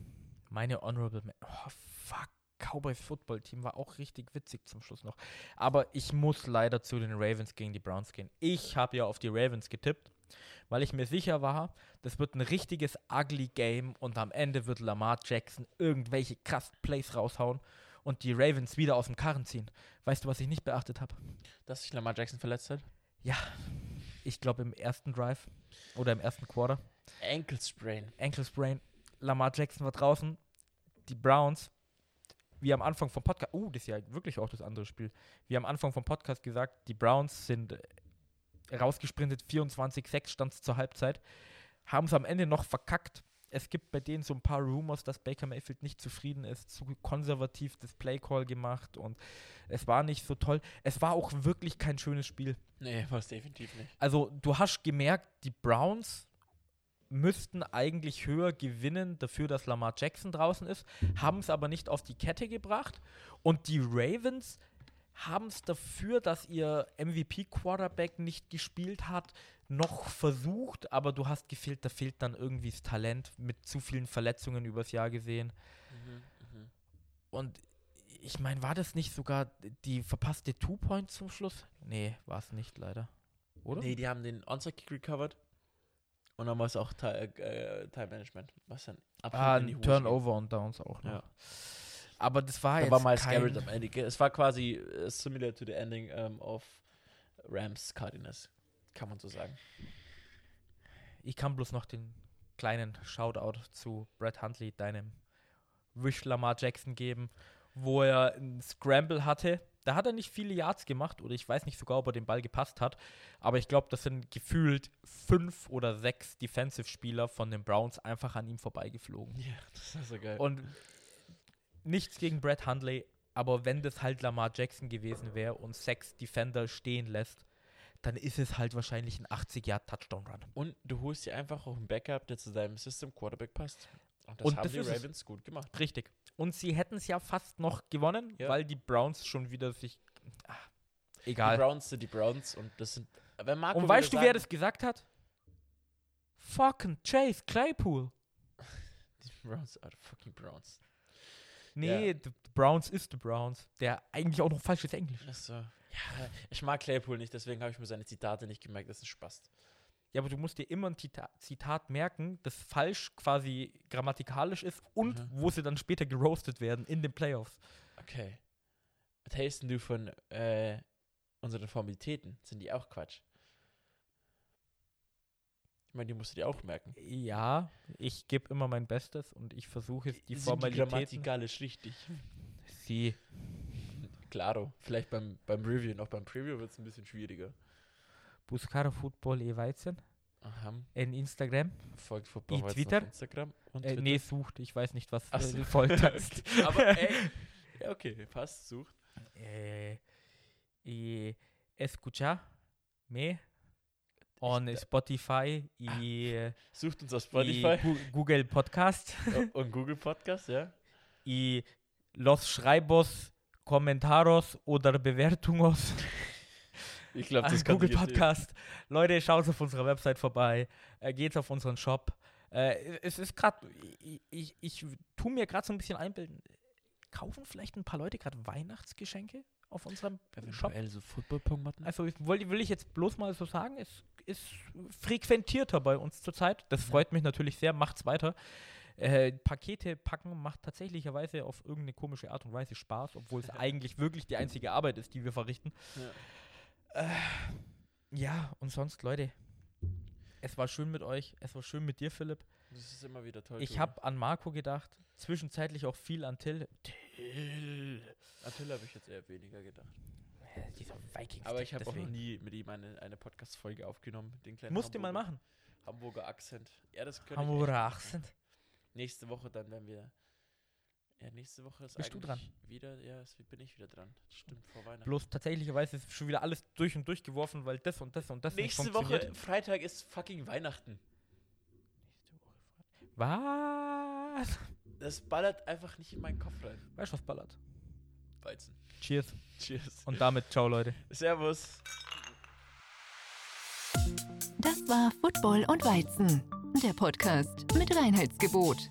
Meine Honorable Man Oh, fuck. Cowboys Football Team war auch richtig witzig zum Schluss noch. Aber ich muss leider zu den Ravens gegen die Browns gehen. Ich habe ja auf die Ravens getippt, weil ich mir sicher war, das wird ein richtiges ugly Game und am Ende wird Lamar Jackson irgendwelche krassen Plays raushauen und die Ravens wieder aus dem Karren ziehen. Weißt du, was ich nicht beachtet habe? Dass sich Lamar Jackson verletzt hat. Ja, ich glaube im ersten Drive oder im ersten Quarter. Ankle Sprain. Ankle Sprain. Lamar Jackson war draußen. Die Browns wie am Anfang vom Podcast, uh, das ist ja wirklich auch das andere Spiel, wie am Anfang vom Podcast gesagt, die Browns sind äh, rausgesprintet, 24-6 stand zur Halbzeit, haben es am Ende noch verkackt. Es gibt bei denen so ein paar Rumors, dass Baker Mayfield nicht zufrieden ist, zu konservativ das Playcall gemacht und es war nicht so toll. Es war auch wirklich kein schönes Spiel. Nee, war es definitiv nicht. Also du hast gemerkt, die Browns müssten eigentlich höher gewinnen dafür, dass Lamar Jackson draußen ist, haben es aber nicht auf die Kette gebracht. Und die Ravens haben es dafür, dass ihr MVP-Quarterback nicht gespielt hat, noch versucht, aber du hast gefehlt, da fehlt dann irgendwie das Talent mit zu vielen Verletzungen übers Jahr gesehen. Mhm, Und ich meine, war das nicht sogar die verpasste Two-Point zum Schluss? Nee, war es nicht leider. Oder? Nee, die haben den Onside-Kick recovered. Und dann war es auch Ti- äh, Time Management, was dann absolut ah, in die Hose Turnover und Downs auch noch. Ja. Aber das war ging. jetzt Da war Miles kein, am Ende. Es war quasi äh, similar to the ending um, of Rams Cardinals, kann man so sagen. Ich kann bloß noch den kleinen Shoutout zu Brett Huntley, deinem Wish Lamar Jackson geben, wo er einen Scramble hatte. Da hat er nicht viele Yards gemacht oder ich weiß nicht sogar, ob er den Ball gepasst hat. Aber ich glaube, das sind gefühlt fünf oder sechs Defensive-Spieler von den Browns einfach an ihm vorbeigeflogen. Ja, das ist so geil. Und nichts gegen Brett Hundley, aber wenn das halt Lamar Jackson gewesen wäre und sechs Defender stehen lässt, dann ist es halt wahrscheinlich ein 80-Yard-Touchdown-Run. Und du holst dir einfach auch einen Backup, der zu deinem System Quarterback passt. Und das Und haben das die. Ravens gut gemacht. Richtig. Und sie hätten es ja fast noch gewonnen, Ja. weil die Browns schon wieder sich. Die egal. Browns sind die Browns und das sind. Wenn Marco und weißt du, würde wer sagen- das gesagt hat? Fucking Chase Claypool. Die Browns are the fucking Browns. Nee, the Browns ist the Browns. Der eigentlich auch noch falsches Englisch. Das so. Ja, ich mag Claypool nicht, deswegen habe ich mir seine Zitate nicht gemerkt. Das ist ein Spaß. Ja, aber du musst dir immer ein Zita Zitat merken, das falsch quasi grammatikalisch ist und Mhm. wo sie dann später geroastet werden in den Playoffs. Okay. Was hältst du von äh, unseren Formalitäten? Sind die auch Quatsch? Ich meine, die musst du dir auch merken. Ja, ich gebe immer mein Bestes und ich versuche es, die Sind Formalitäten. grammatikalisch richtig. Sie. Klaro. Vielleicht beim, beim Review, noch beim Preview wird es ein bisschen schwieriger. Buscar Football e Weizen Aha. in Instagram. Folgt Football Weizen Twitter? Instagram und Äh, Twitter. nee, sucht. Ich weiß nicht, was Ach äh, so. folgt heißt. Aber ey. Ja, okay, passt, sucht. eh, y escucha me on Ich- Spotify y, Sucht uns auf Spotify Google Podcast und Google Podcast, ja. y los schreibos comentaros oder Bewertungos Ich glaube, das kann Google Podcast. Leute, schaut auf unserer Website vorbei, äh, geht auf unseren Shop. Äh, es ist gerade, ich, ich, ich tue mir gerade so ein bisschen einbilden. Kaufen vielleicht ein paar Leute gerade Weihnachtsgeschenke auf unserem Shop? Eventuell so Football-Pongmatten. Also ich, will, will ich jetzt bloß mal so sagen, es ist frequentierter bei uns zurzeit. Das Ja. freut mich natürlich sehr, macht's weiter. Äh, Pakete packen macht tatsächlicherweise auf irgendeine komische Art und Weise Spaß, obwohl es eigentlich wirklich die einzige Arbeit ist, die wir verrichten. Ja. Äh, ja, und sonst, Leute, es war schön mit euch, es war schön mit dir, Philipp. Das ist immer wieder toll. Ich habe an Marco gedacht, zwischenzeitlich auch viel an Till. Till. Natürlich habe ich jetzt eher weniger gedacht. Äh, Dieser Vikings. Aber ich habe auch noch nie mit ihm eine, eine Podcast-Folge aufgenommen. Den kleinen Musst du mal machen. Hamburger Akzent. Ja, das könnte Hamburger. Akzent. Nächste Woche dann, wenn wir. Ja, nächste Woche ist Bist du eigentlich wieder. Ja, es bin ich wieder dran. Stimmt, vor Weihnachten. Bloß tatsächlicherweise ist schon wieder alles durch und durch geworfen, weil das und das und das Nächste nicht Woche, funktioniert. Freitag ist fucking Weihnachten. Was? Das ballert einfach nicht in meinen Kopf rein. Weißt du, was ballert? Weizen. Cheers. Cheers. Und damit ciao, Leute. Servus. Das war Football und Weizen, der Podcast mit Reinheitsgebot.